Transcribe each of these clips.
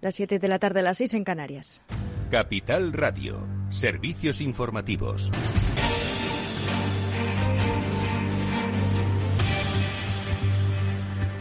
Las 7 de la tarde, las 6 en Canarias. Capital Radio, servicios informativos.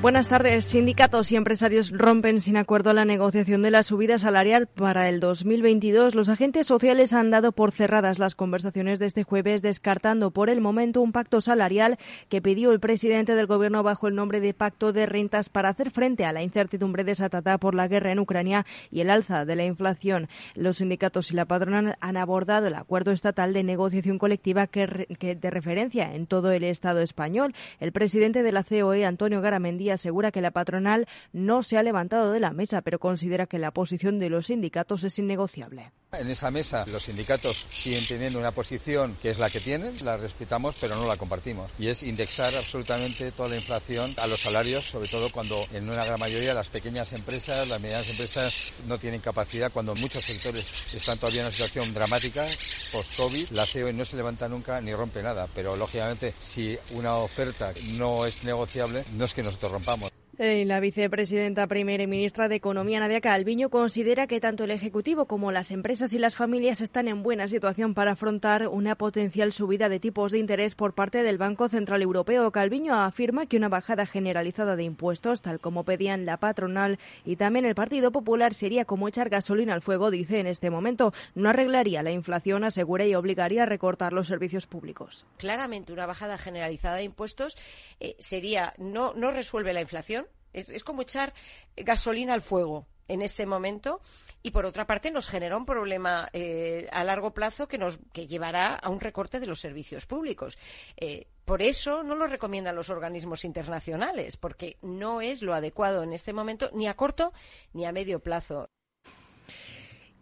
Buenas tardes. Sindicatos y empresarios rompen sin acuerdo la negociación de la subida salarial para el 2022. Los agentes sociales han dado por cerradas las conversaciones de este jueves, descartando por el momento un pacto salarial que pidió el presidente del Gobierno bajo el nombre de Pacto de Rentas para hacer frente a la incertidumbre desatada por la guerra en Ucrania y el alza de la inflación. Los sindicatos y la patronal han abordado el acuerdo estatal de negociación colectiva que, que de referencia en todo el Estado español. El presidente de la COE, Antonio Garamendi, asegura que la patronal no se ha levantado de la mesa, pero considera que la posición de los sindicatos es innegociable. En esa mesa los sindicatos siguen teniendo una posición que es la que tienen, la respetamos, pero no la compartimos. Y es indexar absolutamente toda la inflación a los salarios, sobre todo cuando en una gran mayoría las pequeñas empresas, las medianas empresas no tienen capacidad, cuando muchos sectores están todavía en una situación dramática post-COVID. La COE no se levanta nunca ni rompe nada, pero lógicamente si una oferta no es negociable, no es que nosotros rompamos. Eh, la vicepresidenta primera y ministra de Economía, Nadia Calviño, considera que tanto el Ejecutivo como las empresas y las familias están en buena situación para afrontar una potencial subida de tipos de interés por parte del Banco Central Europeo. Calviño afirma que una bajada generalizada de impuestos, tal como pedían la patronal y también el Partido Popular, sería como echar gasolina al fuego, dice en este momento. No arreglaría la inflación, asegura, y obligaría a recortar los servicios públicos. Claramente, una bajada generalizada de impuestos eh, sería no, no resuelve la inflación es, como echar gasolina al fuego en este momento y por otra parte nos genera un problema eh, a largo plazo que nos que llevará a un recorte de los servicios públicos. Eh, por eso no lo recomiendan los organismos internacionales, porque no es lo adecuado en este momento ni a corto ni a medio plazo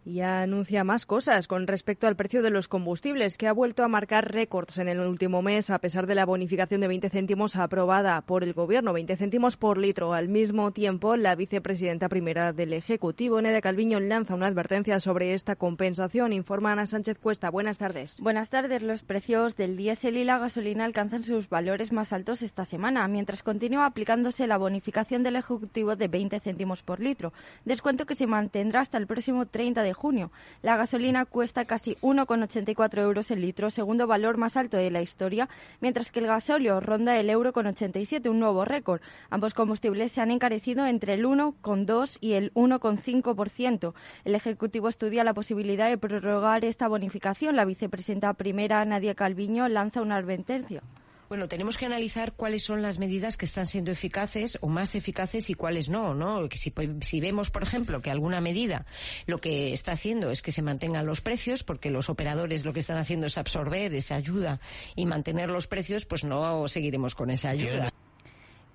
y anuncia más cosas con respecto al precio de los combustibles, que ha vuelto a marcar récords en el último mes, a pesar de la bonificación de 20 céntimos aprobada por el Gobierno, 20 céntimos por litro. Al mismo tiempo, la vicepresidenta primera del Ejecutivo, Nedia Calviño, lanza una advertencia sobre esta compensación. Informa Ana Sánchez Cuesta. Buenas tardes. Buenas tardes. Los precios del diésel y la gasolina alcanzan sus valores más altos esta semana, mientras continúa aplicándose la bonificación del Ejecutivo de 20 céntimos por litro, descuento que se mantendrá hasta el próximo 30 de junio. La gasolina cuesta casi 1,84 euros el litro, segundo valor más alto de la historia, mientras que el gasóleo ronda el euro con 87, un nuevo récord. Ambos combustibles se han encarecido entre el 1,2 y el 1,5%. El Ejecutivo estudia la posibilidad de prorrogar esta bonificación. La vicepresidenta primera, Nadia Calviño, lanza una advertencia. Bueno, tenemos que analizar cuáles son las medidas que están siendo eficaces o más eficaces y cuáles no, ¿no? Que si, si, vemos, por ejemplo, que alguna medida lo que está haciendo es que se mantengan los precios, porque los operadores lo que están haciendo es absorber esa ayuda y mantener los precios, pues no seguiremos con esa ayuda.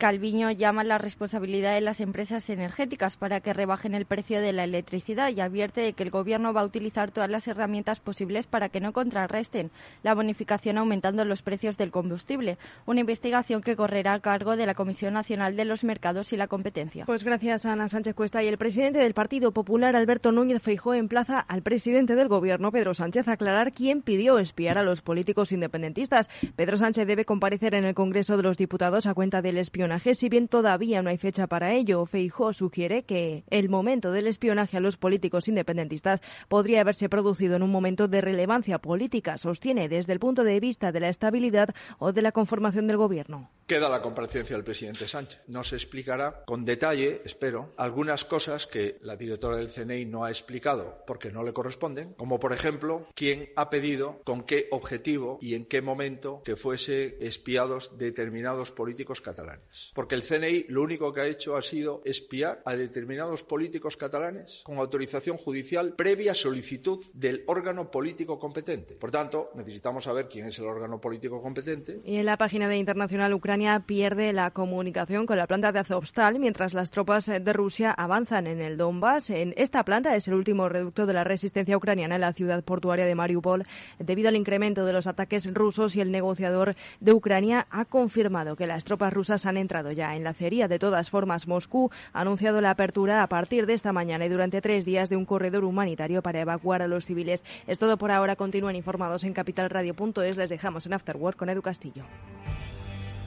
Calviño llama la responsabilidad de las empresas energéticas para que rebajen el precio de la electricidad y advierte de que el Gobierno va a utilizar todas las herramientas posibles para que no contrarresten la bonificación aumentando los precios del combustible. Una investigación que correrá a cargo de la Comisión Nacional de los Mercados y la Competencia. Pues gracias Ana Sánchez Cuesta y el presidente del Partido Popular, Alberto Núñez Feijó, emplaza al presidente del Gobierno, Pedro Sánchez, a aclarar quién pidió espiar a los políticos independentistas. Pedro Sánchez debe comparecer en el Congreso de los Diputados a cuenta del espionaje si bien todavía no hay fecha para ello. Feijó sugiere que el momento del espionaje a los políticos independentistas podría haberse producido en un momento de relevancia política, sostiene desde el punto de vista de la estabilidad o de la conformación del gobierno. Queda la comparecencia del presidente Sánchez. Nos explicará con detalle, espero, algunas cosas que la directora del CNI no ha explicado porque no le corresponden, como por ejemplo quién ha pedido, con qué objetivo y en qué momento que fuese espiados determinados políticos catalanes porque el CNI lo único que ha hecho ha sido espiar a determinados políticos catalanes con autorización judicial previa solicitud del órgano político competente. Por tanto, necesitamos saber quién es el órgano político competente. Y en la página de Internacional, Ucrania pierde la comunicación con la planta de Azovstal mientras las tropas de Rusia avanzan en el Donbass. En esta planta es el último reducto de la resistencia ucraniana en la ciudad portuaria de Mariupol debido al incremento de los ataques rusos y el negociador de Ucrania ha confirmado que las tropas rusas han entrado ya en la acería. De todas formas, Moscú ha anunciado la apertura a partir de esta mañana y durante tres días de un corredor humanitario para evacuar a los civiles. Es todo por ahora. Continúen informados en capitalradio.es. Les dejamos en Afterwork con Edu Castillo.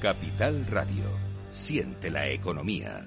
Capital Radio. Siente la economía.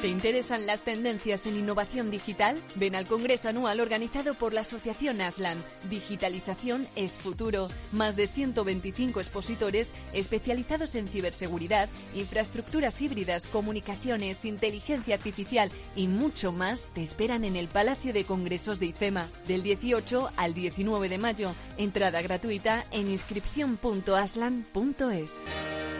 ¿Te interesan las tendencias en innovación digital? Ven al Congreso Anual organizado por la Asociación Aslan. Digitalización es futuro. Más de 125 expositores especializados en ciberseguridad, infraestructuras híbridas, comunicaciones, inteligencia artificial y mucho más te esperan en el Palacio de Congresos de IFEMA del 18 al 19 de mayo. Entrada gratuita en inscripción.aslan.es.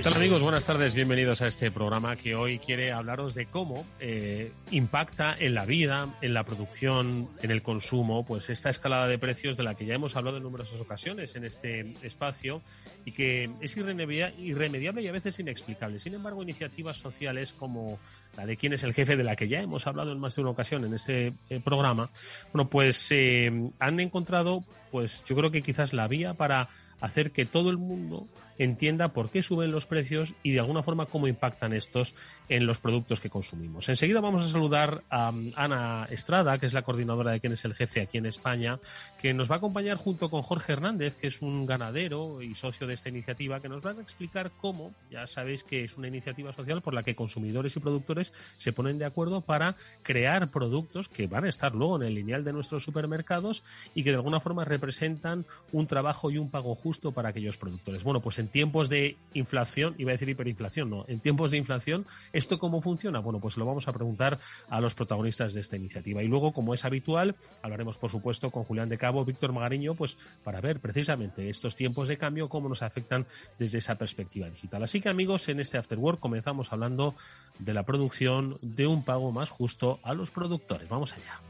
¿Qué tal amigos? Buenas tardes, bienvenidos a este programa que hoy quiere hablaros de cómo eh, impacta en la vida, en la producción, en el consumo, pues esta escalada de precios de la que ya hemos hablado en numerosas ocasiones en este espacio y que es irremediable y a veces inexplicable. Sin embargo, iniciativas sociales como la de quién es el jefe, de la que ya hemos hablado en más de una ocasión en este eh, programa, bueno, pues eh, han encontrado, pues yo creo que quizás la vía para hacer que todo el mundo entienda por qué suben los precios y de alguna forma cómo impactan estos en los productos que consumimos. Enseguida vamos a saludar a um, Ana Estrada, que es la coordinadora de quién es el jefe aquí en España, que nos va a acompañar junto con Jorge Hernández, que es un ganadero y socio de esta iniciativa, que nos van a explicar cómo, ya sabéis que es una iniciativa social por la que consumidores y productores se ponen de acuerdo para crear productos que van a estar luego en el lineal de nuestros supermercados y que de alguna forma representan un trabajo y un pago justo para aquellos productores. Bueno, pues en tiempos de inflación, iba a decir hiperinflación, no, en tiempos de inflación, ¿esto cómo funciona? Bueno, pues lo vamos a preguntar a los protagonistas de esta iniciativa. Y luego, como es habitual, hablaremos, por supuesto, con Julián de Cabo, Víctor Magariño, pues para ver precisamente estos tiempos de cambio, cómo nos afectan desde esa perspectiva digital. Así que, amigos, en este After Work comenzamos hablando de la producción de un pago más justo a los productores. Vamos allá.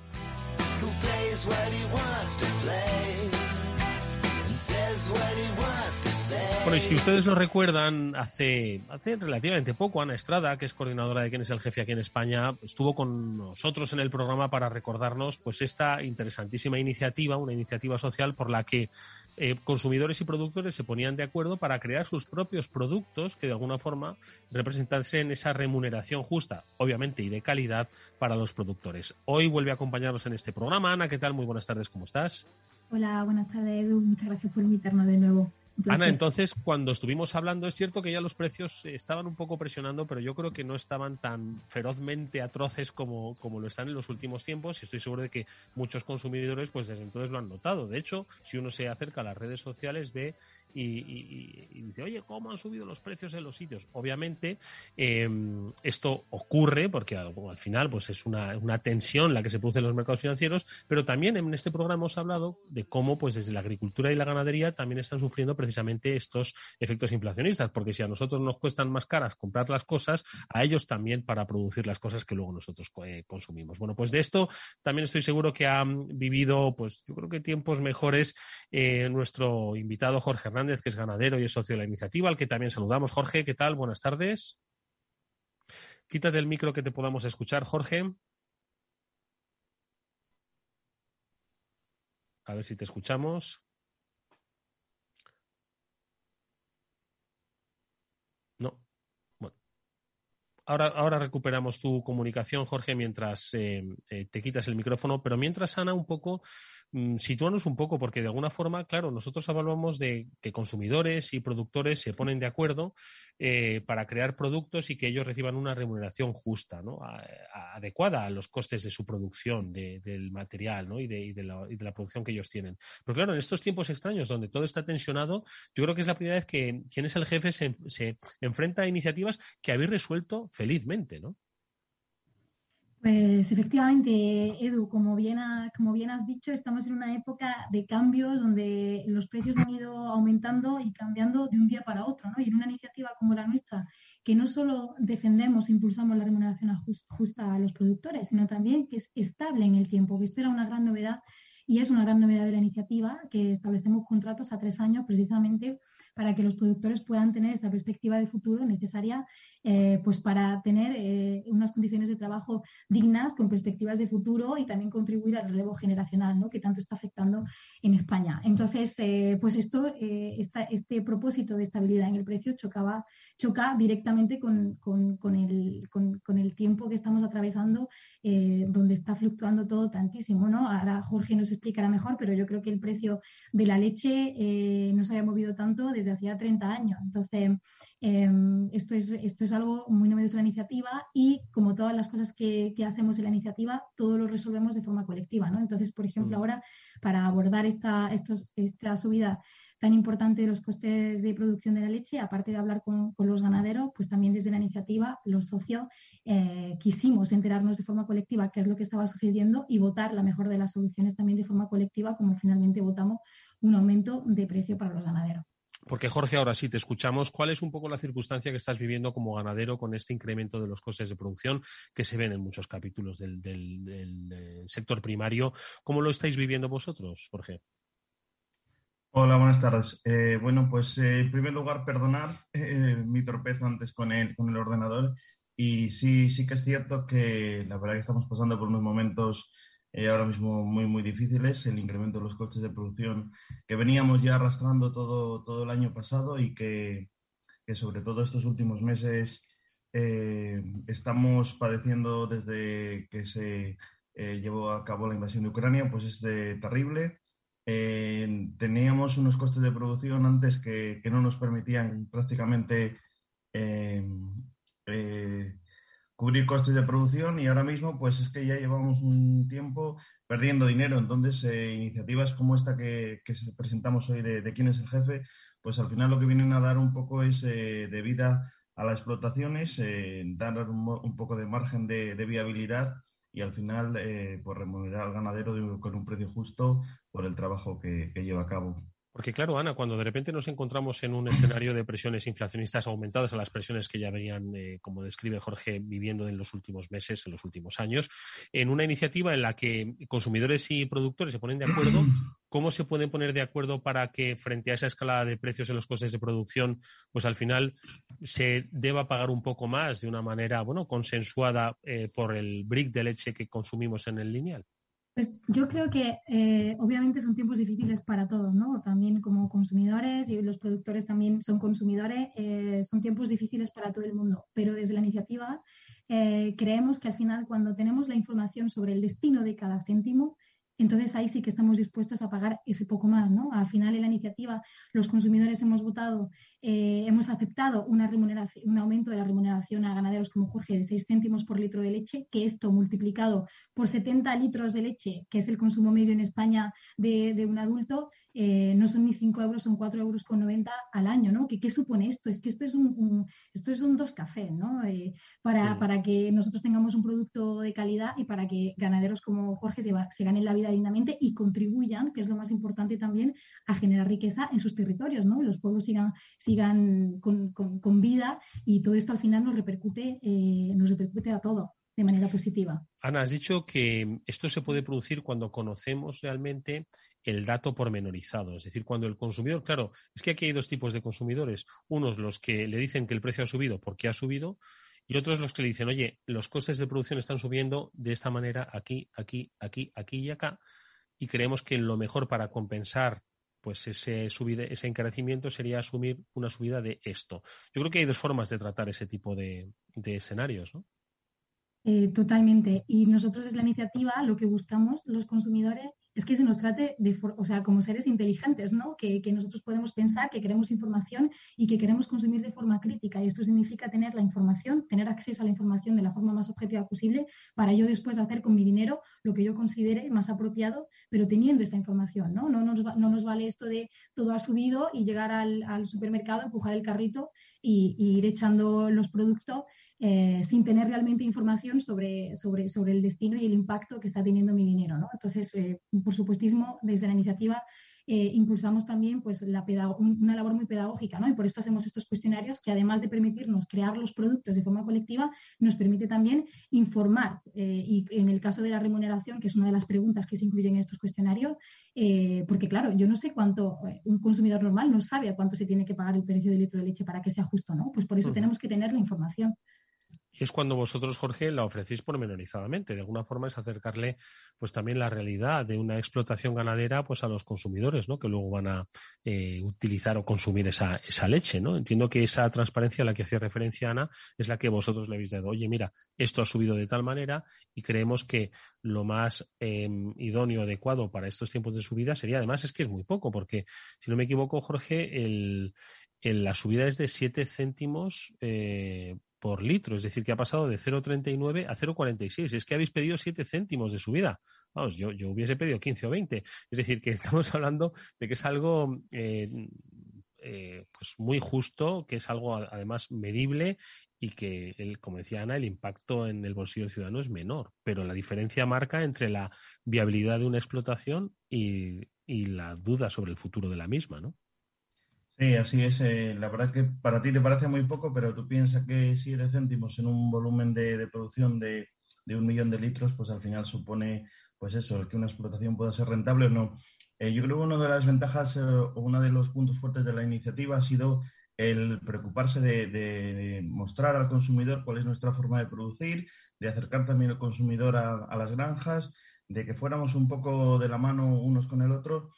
Bueno, y si ustedes lo recuerdan, hace, hace relativamente poco, Ana Estrada, que es coordinadora de quién es el jefe aquí en España, estuvo con nosotros en el programa para recordarnos pues esta interesantísima iniciativa, una iniciativa social por la que eh, consumidores y productores se ponían de acuerdo para crear sus propios productos que de alguna forma representasen esa remuneración justa, obviamente, y de calidad para los productores. Hoy vuelve a acompañarnos en este programa. Ana, ¿qué tal? Muy buenas tardes, ¿cómo estás? Hola, buenas tardes, Edu. Muchas gracias por invitarnos de nuevo. Ana, entonces, cuando estuvimos hablando, es cierto que ya los precios estaban un poco presionando, pero yo creo que no estaban tan ferozmente atroces como, como lo están en los últimos tiempos y estoy seguro de que muchos consumidores pues desde entonces lo han notado. De hecho, si uno se acerca a las redes sociales ve y, dice, oye, ¿cómo han subido los precios en los sitios? Obviamente, em, esto ocurre porque al, final pues es una, una, tensión la que se produce en los mercados financieros, pero también en este programa hemos hablado de cómo pues desde la agricultura y la ganadería también están sufriendo precisamente estos efectos inflacionistas, porque si a nosotros nos cuestan más caras comprar las cosas, a ellos también para producir las cosas que luego nosotros eh, consumimos. Bueno, pues de esto también estoy seguro que han vivido, pues yo creo que tiempos mejores eh, nuestro invitado Jorge Hernández que es ganadero y es socio de la iniciativa, al que también saludamos. Jorge, ¿qué tal? Buenas tardes. Quítate el micro que te podamos escuchar, Jorge. A ver si te escuchamos. No. Bueno. Ahora, ahora recuperamos tu comunicación, Jorge, mientras eh, eh, te quitas el micrófono, pero mientras, Ana, un poco sitúanos un poco, porque de alguna forma, claro, nosotros hablamos de que consumidores y productores se ponen de acuerdo eh, para crear productos y que ellos reciban una remuneración justa, ¿no? adecuada a los costes de su producción, del material ¿no? y, de, la, y, de, la, producción que ellos tienen. Pero claro, en estos tiempos extraños donde todo está tensionado, yo creo que es la primera vez que quien es el jefe se, se enfrenta a iniciativas que habéis resuelto felizmente, ¿no? Pues efectivamente, Edu, como bien, como bien has dicho, estamos en una época de cambios donde los precios han ido aumentando y cambiando de un día para otro, ¿no? Y en una iniciativa como la nuestra, que no solo defendemos e impulsamos la remuneración justa a los productores, sino también que es estable en el tiempo, que esto era una gran novedad y es una gran novedad de la iniciativa, que establecemos contratos a tres años precisamente para que los productores puedan tener esta perspectiva de futuro necesaria eh, pues para tener eh, unas condiciones de trabajo dignas con perspectivas de futuro y también contribuir al relevo generacional ¿no? que tanto está afectando en España. Entonces, eh, pues esto, este propósito de estabilidad en el precio chocaba, choca directamente con, con, el, con, el, tiempo que estamos atravesando, donde está fluctuando todo tantísimo. ¿no? Ahora Jorge nos explicará mejor, pero yo creo que el precio de la leche no se había movido tanto desde hacía 30 años. Entonces, Em, esto, es, esto es algo muy novedoso de la iniciativa y como todas las cosas que, hacemos en la iniciativa, todo lo resolvemos de forma colectiva. ¿no? Entonces, por ejemplo, mm. ahora para abordar esta, esta subida tan importante de los costes de producción de la leche, aparte de hablar con, los ganaderos, pues también desde la iniciativa, los socios, eh, quisimos enterarnos de forma colectiva qué es lo que estaba sucediendo y votar la mejor de las soluciones también de forma colectiva, como finalmente votamos un aumento de precio para los ganaderos. Porque Jorge, ahora sí te escuchamos. ¿Cuál es un poco la circunstancia que estás viviendo como ganadero con este incremento de los costes de producción que se ven en muchos capítulos del, eh, sector primario? ¿Cómo lo estáis viviendo vosotros, Jorge? Hola, buenas tardes. Eh, bueno, pues eh, en primer lugar, perdonar mi torpeza antes con el, con el ordenador. Y sí, sí que es cierto que la verdad que estamos pasando por unos momentos eh, ahora mismo muy, muy difíciles, el incremento de los costes de producción que veníamos ya arrastrando todo, todo el año pasado y que, sobre todo estos últimos meses eh, estamos padeciendo desde que se eh, llevó a cabo la invasión de Ucrania, pues es terrible. teníamos unos costes de producción antes que, que no nos permitían prácticamente cubrir costes de producción y ahora mismo pues es que ya llevamos un tiempo perdiendo dinero. Entonces, eh, iniciativas como esta que, presentamos hoy de, quién es el jefe, pues al final lo que vienen a dar un poco es eh, de vida a las explotaciones, eh, dar un, poco de margen de, viabilidad y al final pues remunerar al ganadero con un precio justo por el trabajo que lleva a cabo. Porque claro, Ana, cuando de repente nos encontramos en un escenario de presiones inflacionistas aumentadas a las presiones que ya venían, eh, como describe Jorge, viviendo en los últimos meses, en los últimos años, en una iniciativa en la que consumidores y productores se ponen de acuerdo, ¿cómo se pueden poner de acuerdo para que frente a esa escalada de precios en los costes de producción, pues al final se deba pagar un poco más de una manera, bueno, consensuada eh, por el brick de leche que consumimos en el lineal? Pues yo creo que eh, obviamente son tiempos difíciles para todos, ¿no? También como consumidores y los productores también son consumidores, eh, son tiempos difíciles para todo el mundo. Pero desde la iniciativa eh, creemos que al final cuando tenemos la información sobre el destino de cada céntimo, entonces ahí sí que estamos dispuestos a pagar ese poco más, ¿no? Al final en la iniciativa los consumidores hemos votado, eh, hemos aceptado una remuneración, un aumento de la remuneración a ganaderos como Jorge de 6 céntimos por litro de leche, que esto multiplicado por 70 litros de leche, que es el consumo medio en España de, un adulto, eh, no son ni 5 euros, son 4 euros con 90 al año, ¿no? ¿Qué, supone esto? Es que esto es un, esto es un dos café, ¿no? Eh, para, para, que nosotros tengamos un producto de calidad y para que ganaderos como Jorge se, se ganen la vida dignamente y contribuyan, que es lo más importante también, a generar riqueza en sus territorios, ¿no? Los pueblos sigan, sigan con, vida y todo esto al final nos repercute, eh, nos repercute a todo de manera positiva. Ana, has dicho que esto se puede producir cuando conocemos realmente el dato pormenorizado, es decir, cuando el consumidor, claro, es que aquí hay dos tipos de consumidores, unos los que le dicen que el precio ha subido porque ha subido y otros los que le dicen, oye, los costes de producción están subiendo de esta manera aquí, aquí, aquí, aquí y acá, y creemos que lo mejor para compensar pues ese, ese encarecimiento sería asumir una subida de esto. Yo creo que hay dos formas de tratar ese tipo de, escenarios, ¿no? Eh, totalmente. Y nosotros desde la iniciativa lo que buscamos los consumidores es que se nos trate de, o sea, como seres inteligentes, ¿no? Que, nosotros podemos pensar, que queremos información y que queremos consumir de forma crítica. Y esto significa tener la información, tener acceso a la información de la forma más objetiva posible para yo después hacer con mi dinero lo que yo considere más apropiado, pero teniendo esta información, ¿no? No nos, no nos vale esto de todo ha subido y llegar al, supermercado, empujar el carrito y ir echando los productos eh, sin tener realmente información sobre, sobre, sobre el destino y el impacto que está teniendo mi dinero. ¿no? Entonces, eh, por supuestísimo, desde la iniciativa eh, impulsamos también pues, la una labor muy pedagógica, ¿no? Y por esto hacemos estos cuestionarios que además de permitirnos crear los productos de forma colectiva, nos permite también informar. y en el caso de la remuneración, que es una de las preguntas que se incluyen en estos cuestionarios, porque claro, yo no sé cuánto un consumidor normal no sabe a cuánto se tiene que pagar el precio del litro de leche para que sea justo, ¿no? Pues por eso tenemos que tener la información es cuando vosotros, Jorge, la ofrecéis pormenorizadamente. De alguna forma es acercarle pues también la realidad de una explotación ganadera pues a los consumidores, ¿no? Que luego van a eh, utilizar o consumir esa, esa leche, ¿no? Entiendo que esa transparencia a la que hacía referencia Ana es la que vosotros le habéis dado. Oye, mira, esto ha subido de tal manera y creemos que lo más em, idóneo, adecuado para estos tiempos de subida sería, además, es que es muy poco, porque si no me equivoco, Jorge, el, la subida es de 7 céntimos eh, por litro, es decir, que ha pasado de 0,39 a 0,46. Es que habéis pedido 7 céntimos de subida. Vamos, yo, yo hubiese pedido 15 o 20. Es decir, que estamos hablando de que es algo eh, eh, pues muy justo, que es algo además medible y que, el, como decía Ana, el impacto en el bolsillo del ciudadano es menor. Pero la diferencia marca entre la viabilidad de una explotación y, y la duda sobre el futuro de la misma, ¿no? Sí, así es. Eh, la verdad que para ti te parece muy poco, pero tú piensas que 7 céntimos en un volumen de, producción de, un millón de litros, pues al final supone, pues eso, el que una explotación pueda ser rentable o no. Eh, yo creo que una de las ventajas eh, o uno de los puntos fuertes de la iniciativa ha sido el preocuparse de, mostrar al consumidor cuál es nuestra forma de producir, de acercar también al consumidor a las granjas, de que fuéramos un poco de la mano unos con el otro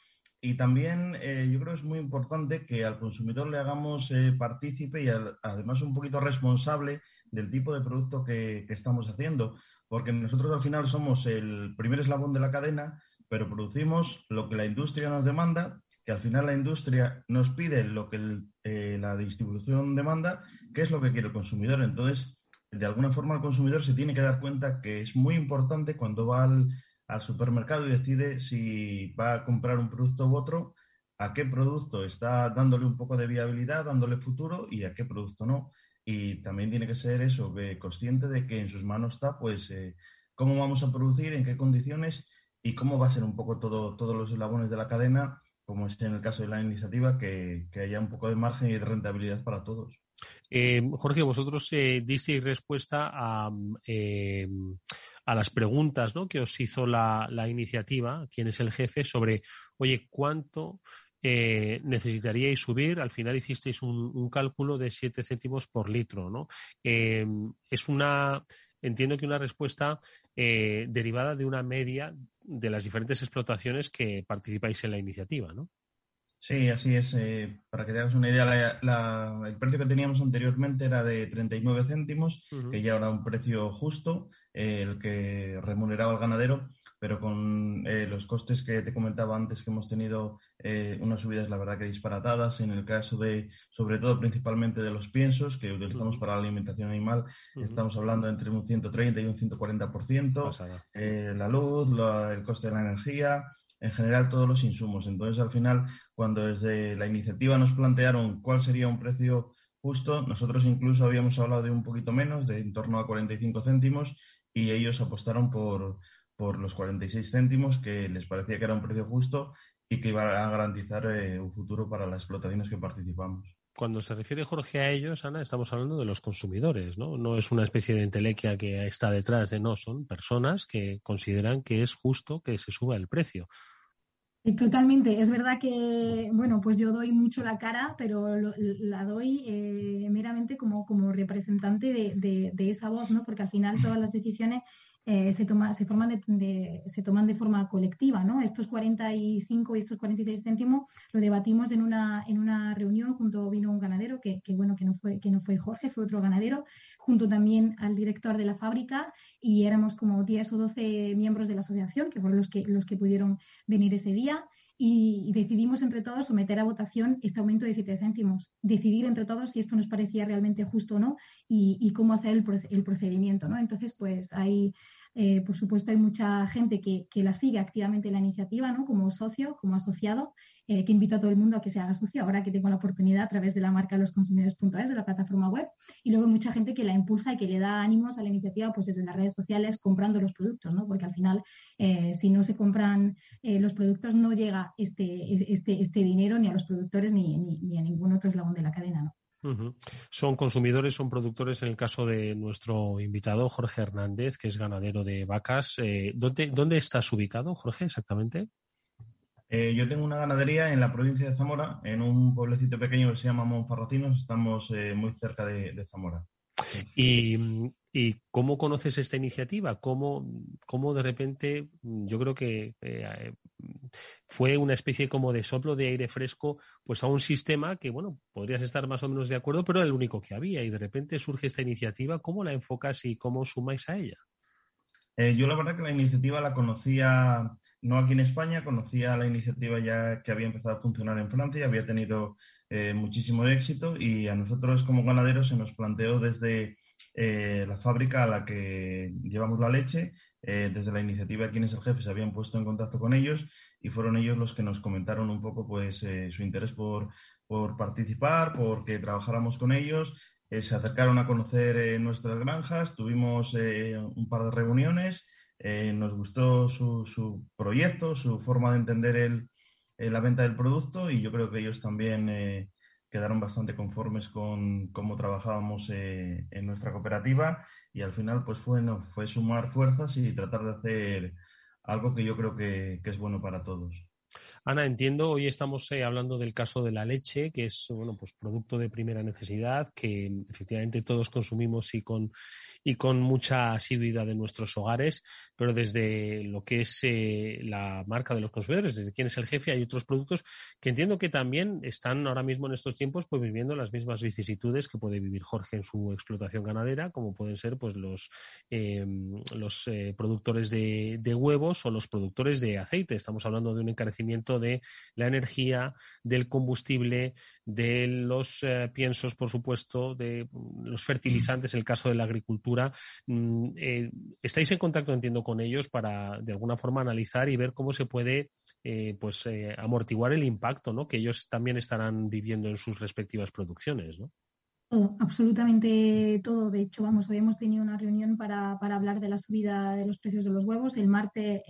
y también eh, yo creo que es muy importante que al consumidor le hagamos eh, partícipe y además un poquito responsable del tipo de producto que, estamos haciendo, porque nosotros al final somos el primer eslabón de la cadena, pero producimos lo que la industria nos demanda, que al final la industria nos pide lo que eh, la distribución demanda, que es lo que quiere el consumidor. Entonces, de alguna forma el consumidor se tiene que dar cuenta que es muy importante cuando va al al supermercado y decide si va a comprar un producto u otro, a qué producto está dándole un poco de viabilidad, dándole futuro y a qué producto no. Y también tiene que ser eso, consciente de que en sus manos está, pues, eh, cómo vamos a producir, en qué condiciones y cómo va a ser un poco todo, todos los eslabones de la cadena, como es en el caso de la iniciativa, que, haya un poco de margen y de rentabilidad para todos. Eh, Jorge, vosotros eh, disteis respuesta a, eh, a las preguntas ¿no? que os hizo la, iniciativa, quién es el jefe, sobre, oye, ¿cuánto eh, necesitaríais subir? Al final hicisteis un, cálculo de 7 céntimos por litro, ¿no? Em, es una, entiendo que una respuesta eh, derivada de una media de las diferentes explotaciones que participáis en la iniciativa, ¿no? Sí, así es. Eh, para que te hagas una idea, el precio que teníamos anteriormente era de 39 céntimos, que ya era un precio justo, eh, el que remuneraba al ganadero, pero con eh, los costes que te comentaba antes que hemos tenido unas subidas, la verdad que disparatadas, en el caso de, sobre todo principalmente de los piensos que utilizamos para la alimentación animal, estamos hablando entre un 130 y un 140%, la luz, el coste de la energía en general todos los insumos. Entonces, al final, cuando desde la iniciativa nos plantearon cuál sería un precio justo, nosotros incluso habíamos hablado de un poquito menos, de en torno a 45 céntimos, y ellos apostaron por, por los 46 céntimos, que les parecía que era un precio justo y que iba a garantizar eh, un futuro para las explotaciones que participamos cuando se refiere Jorge a ellos, Ana, estamos hablando de los consumidores, ¿no? No es una especie de entelequia que está detrás de no, son personas que consideran que es justo que se suba el precio. Totalmente. Es verdad que, bueno, pues yo doy mucho la cara, pero la doy eh, meramente como, como representante de, de, esa voz, ¿no? Porque al final todas las decisiones eh, se, toma, se, forman se toman de forma colectiva. ¿no? Estos 45 y estos 46 céntimos lo debatimos en una, en una reunión, junto vino un ganadero, que, bueno, que no, fue, que no fue Jorge, fue otro ganadero, junto también al director de la fábrica y éramos como 10 o 12 miembros de la asociación, que fueron los que, los que pudieron venir ese día y, decidimos entre todos someter a votación este aumento de 7 céntimos, decidir entre todos si esto nos parecía realmente justo o no y, cómo hacer el, el procedimiento. ¿no? Entonces, pues hay eh, por supuesto, hay mucha gente que, la sigue activamente la iniciativa, ¿no? Como socio, como asociado, eh, que invito a todo el mundo a que se haga socio ahora que tengo la oportunidad a través de la marca losconsumidores.es, de la plataforma web. Y luego mucha gente que la impulsa y que le da ánimos a la iniciativa, pues desde las redes sociales, comprando los productos, ¿no? Porque al final, eh, si no se compran los productos, no llega este, este, este, dinero ni a los productores ni, ni a ningún otro eslabón de la cadena, ¿no? Son consumidores, son productores, en el caso de nuestro invitado, Jorge Hernández, que es ganadero de vacas. Eh, ¿dónde, ¿Dónde estás ubicado, Jorge, exactamente? Eh, yo tengo una ganadería en la provincia de Zamora, en un pueblecito pequeño que se llama Monfarrocinos. Estamos eh, muy cerca de Zamora. Y, ¿Y cómo conoces esta iniciativa? ¿Cómo, cómo de repente, yo creo que eh, fue una especie como de soplo de aire fresco pues a un sistema que, bueno, podrías estar más o menos de acuerdo, pero era el único que había y de repente surge esta iniciativa. ¿Cómo la enfocas y cómo sumáis a ella? Eh, yo la verdad que la iniciativa la conocía no aquí en España, conocía la iniciativa ya que había empezado a funcionar en Francia, había tenido eh, muchísimo éxito y a nosotros como ganaderos se nos planteó desde eh, la fábrica a la que llevamos la leche. Eh, desde la iniciativa Quién es el jefe se habían puesto en contacto con ellos y fueron ellos los que nos comentaron un poco pues eh, su interés por, por participar, porque trabajáramos con ellos. se acercaron a conocer nuestras granjas, tuvimos un par de reuniones, nos gustó su, su, proyecto, su forma de entender el, la venta del producto y yo creo que ellos también quedaron bastante conformes con cómo trabajábamos eh, en nuestra cooperativa y al final pues fue, fue sumar fuerzas y tratar de hacer algo que yo creo que, es bueno para todos. Ana, entiendo, hoy estamos eh, hablando del caso de la leche, que es bueno, pues producto de primera necesidad, que efectivamente todos consumimos y con, y con mucha asiduidad en nuestros hogares, pero desde lo que es eh, la marca de los consumidores, desde quién es el jefe, hay otros productos que entiendo que también están ahora mismo en estos tiempos pues viviendo las mismas vicisitudes que puede vivir Jorge en su explotación ganadera, como pueden ser pues los, em, los eh, productores de, de huevos o los productores de aceite. Estamos hablando de un encarecimiento de la energía, del combustible, de los eh, piensos, por supuesto, de los fertilizantes, en el caso de la agricultura. Mm, eh, ¿Estáis en contacto, entiendo, con ellos para, de alguna forma, analizar y ver cómo se puede eh, pues, amortiguar el impacto ¿no? que ellos también estarán viviendo en sus respectivas producciones? ¿no? Todo, absolutamente todo. De hecho, vamos, hoy hemos tenido una reunión para, para hablar de la subida de los precios de los huevos. El martes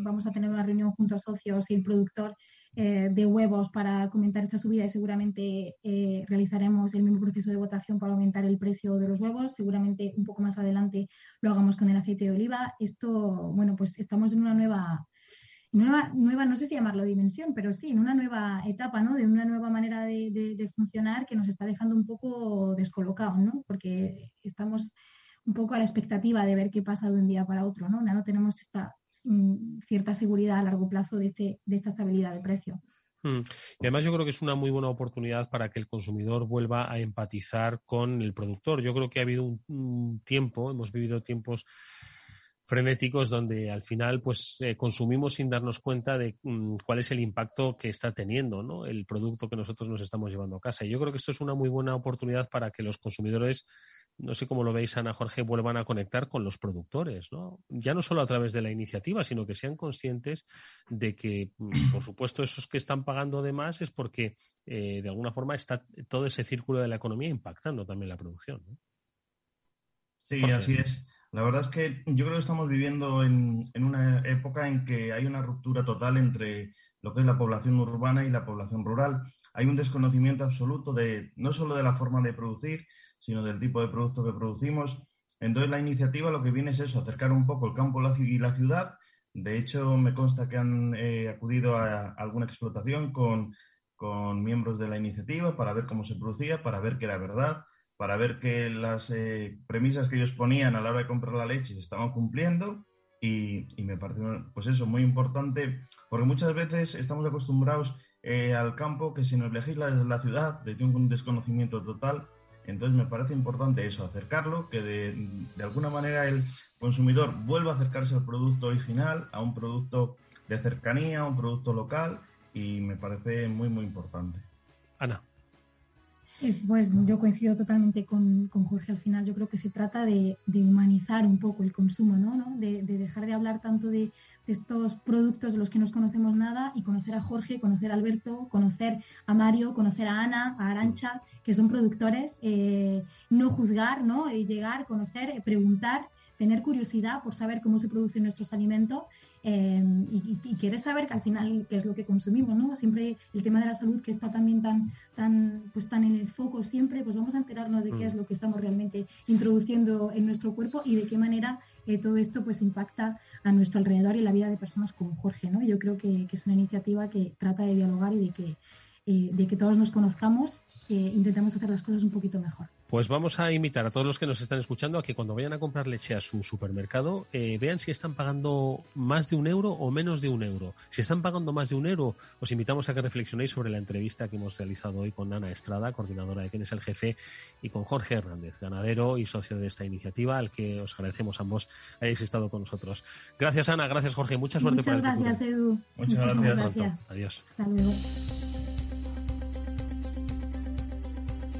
vamos a tener una reunión junto a socios y el productor eh, de huevos para comentar esta subida y seguramente eh, realizaremos el mismo proceso de votación para aumentar el precio de los huevos. Seguramente un poco más adelante lo hagamos con el aceite de oliva. Esto, bueno, pues estamos en una nueva, nueva, nueva no sé si llamarlo dimensión, pero sí, en una nueva etapa, ¿no? De una nueva manera de, funcionar que nos está dejando un poco descolocados, ¿no? Porque estamos un poco a la expectativa de ver qué pasa de un día para otro, ¿no? No tenemos esta mm, cierta seguridad a largo plazo de, este, de esta estabilidad de precio. Hmm. Y además yo creo que es una muy buena oportunidad para que el consumidor vuelva a empatizar con el productor. Yo creo que ha habido un, tiempo, hemos vivido tiempos frenéticos donde al final pues eh, consumimos sin darnos cuenta de mm, cuál es el impacto que está teniendo ¿no? el producto que nosotros nos estamos llevando a casa. Y yo creo que esto es una muy buena oportunidad para que los consumidores no sé cómo lo veis, Ana Jorge, vuelvan a conectar con los productores, ¿no? Ya no solo a través de la iniciativa, sino que sean conscientes de que, mm, por supuesto, esos que están pagando de más es porque, eh, de alguna forma, está todo ese círculo de la economía impactando también la producción. Sí, así es. La verdad es que yo creo que estamos viviendo en, en una época en que hay una ruptura total entre lo que es la población urbana y la población rural. Hay un desconocimiento absoluto de no solo de la forma de producir, sino del tipo de producto que producimos. Entonces la iniciativa lo que viene es eso, acercar un poco el campo y la ciudad. De hecho, me consta que han eh, acudido a alguna explotación con, con, miembros de la iniciativa para ver cómo se producía, para ver que era verdad, para ver que las eh, premisas que ellos ponían a la hora de comprar la leche se estaban cumpliendo y, me parece, pues eso, muy importante, porque muchas veces estamos acostumbrados eh, al campo que se nos legisla desde la ciudad, desde un desconocimiento total. Entonces me parece importante eso, acercarlo, que de, de alguna manera el consumidor vuelva a acercarse al producto original, a un producto de cercanía, a un producto local, y me parece muy, muy importante. Ana. Eh, pues yo coincido totalmente con, Jorge. Al final yo creo que se trata de, humanizar un poco el consumo, ¿no? De, dejar de hablar tanto de, estos productos de los que no conocemos nada y conocer a Jorge, conocer a Alberto, conocer a Mario, conocer a Ana, a Arancha, que son productores, eh, no juzgar, ¿no? Eh, llegar, conocer, preguntar tener curiosidad por saber cómo se producen nuestros alimentos eh, y, y, querer saber que al final qué es lo que consumimos, ¿no? Siempre el tema de la salud que está también tan, tan, pues tan en el foco siempre, pues vamos a enterarnos de qué mm. es lo que estamos realmente introduciendo en nuestro cuerpo y de qué manera eh, todo esto pues impacta a nuestro alrededor y la vida de personas como Jorge, ¿no? Yo creo que, que es una iniciativa que trata de dialogar y de que, eh, de que todos nos conozcamos e intentemos hacer las cosas un poquito mejor. Pues vamos a invitar a todos los que nos están escuchando a que cuando vayan a comprar leche a su supermercado eh, vean si están pagando más de un euro o menos de un euro. Si están pagando más de un euro, os invitamos a que reflexionéis sobre la entrevista que hemos realizado hoy con Ana Estrada, coordinadora de Quién es el Jefe, y con Jorge Hernández, ganadero y socio de esta iniciativa, al que os agradecemos ambos hayáis estado con nosotros. Gracias Ana, gracias Jorge, mucha suerte Muchas para el gracias, Edu. Muchas gracias. Adiós. Hasta luego.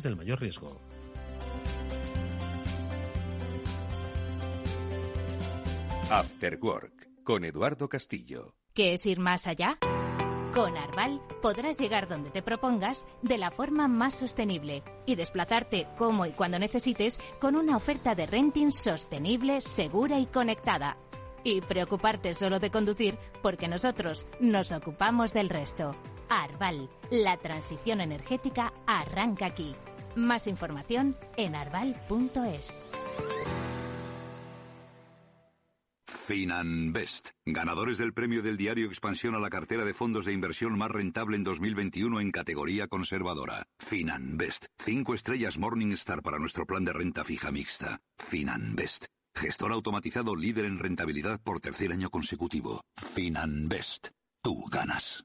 del mayor riesgo. After Work con Eduardo Castillo. ¿Qué es ir más allá? Con Arval podrás llegar donde te propongas de la forma más sostenible y desplazarte como y cuando necesites con una oferta de renting sostenible, segura y conectada. Y preocuparte solo de conducir porque nosotros nos ocupamos del resto. Arval, la transición energética arranca aquí. Más información en arval.es. Finanbest, ganadores del premio del diario Expansión a la cartera de fondos de inversión más rentable en 2021 en categoría conservadora. Finanbest, cinco estrellas Morningstar para nuestro plan de renta fija mixta. Finanbest, gestor automatizado líder en rentabilidad por tercer año consecutivo. Finanbest, tú ganas.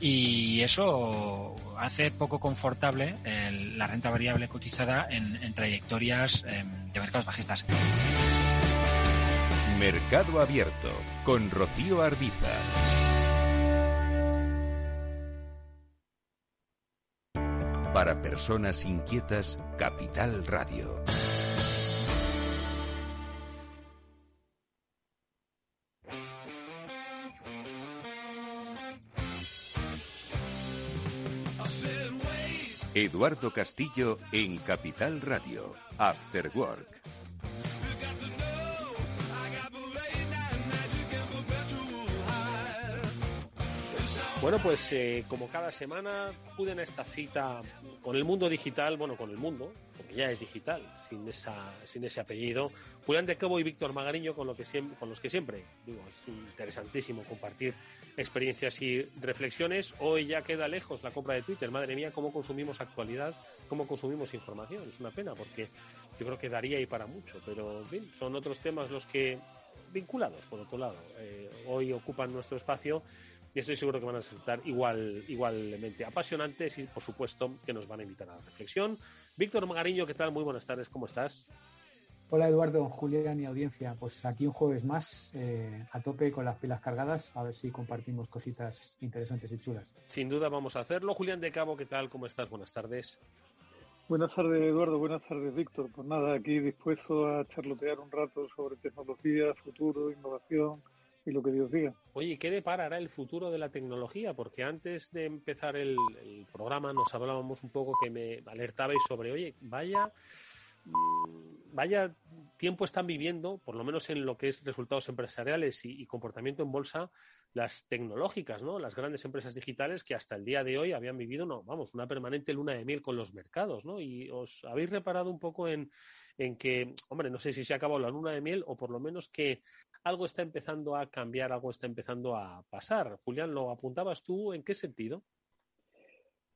y eso hace poco confortable la renta variable cotizada en, trayectorias em, de mercados bajistas. Mercado Abierto con Rocío Arbiza. Para personas inquietas, Capital Radio. Eduardo Castillo en Capital Radio, After Work. Bueno, pues eh, como cada semana acuden a esta cita con el mundo digital, bueno, con el mundo, porque ya es digital, sin, esa, sin ese apellido, Julián de Cabo y Víctor Magariño, con, lo que, con los que siempre, digo, es interesantísimo compartir experiencias y reflexiones. Hoy ya queda lejos la compra de Twitter. Madre mía, cómo consumimos actualidad, cómo consumimos información. Es una pena porque yo creo que daría ahí para mucho, pero bien, son otros temas los que vinculados, por otro lado, eh, hoy ocupan nuestro espacio y estoy seguro que van a resultar igual, igualmente apasionantes y, por supuesto, que nos van a invitar a la reflexión. Víctor Magariño, ¿qué tal? Muy buenas tardes, ¿cómo estás? Hola Eduardo, Julián y audiencia. Pues aquí un jueves más, eh, a tope con las pilas cargadas, a ver si compartimos cositas interesantes y chulas. Sin duda vamos a hacerlo. Julián de Cabo, ¿qué tal? ¿Cómo estás? Buenas tardes. Buenas tardes Eduardo, buenas tardes Víctor. Pues nada, aquí dispuesto a charlotear un rato sobre tecnología, futuro, innovación y lo que Dios diga. Oye, ¿qué deparará el futuro de la tecnología? Porque antes de empezar el, el programa nos hablábamos un poco que me alertabais sobre, oye, vaya vaya tiempo están viviendo, por lo menos en lo que es resultados empresariales y, comportamiento en bolsa, las tecnológicas, ¿no? Las grandes empresas digitales que hasta el día de hoy habían vivido, no, vamos, una permanente luna de miel con los mercados, ¿no? Y os habéis reparado un poco en, en que, hombre, no sé si se ha acabado la luna de miel o por lo menos que algo está empezando a cambiar, algo está empezando a pasar. Julián, ¿lo apuntabas tú? ¿En qué sentido?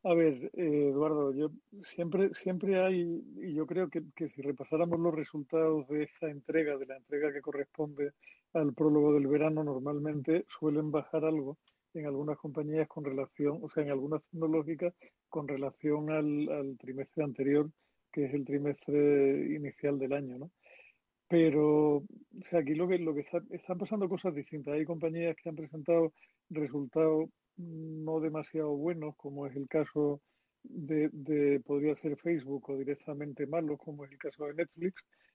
A ver, eh, Eduardo, yo siempre, siempre hay, y yo creo que, si repasáramos los resultados de esta entrega, de la entrega que corresponde al prólogo del verano, normalmente suelen bajar algo en algunas compañías con relación, o sea, en algunas tecnológicas con relación al, trimestre anterior, que es el trimestre inicial del año, ¿no? Pero, o sea, aquí lo que, lo que está, están pasando cosas distintas. Hay compañías que han presentado resultados no demasiado buenos, como es el caso de, podría ser Facebook, o directamente malos, como es el caso de Netflix.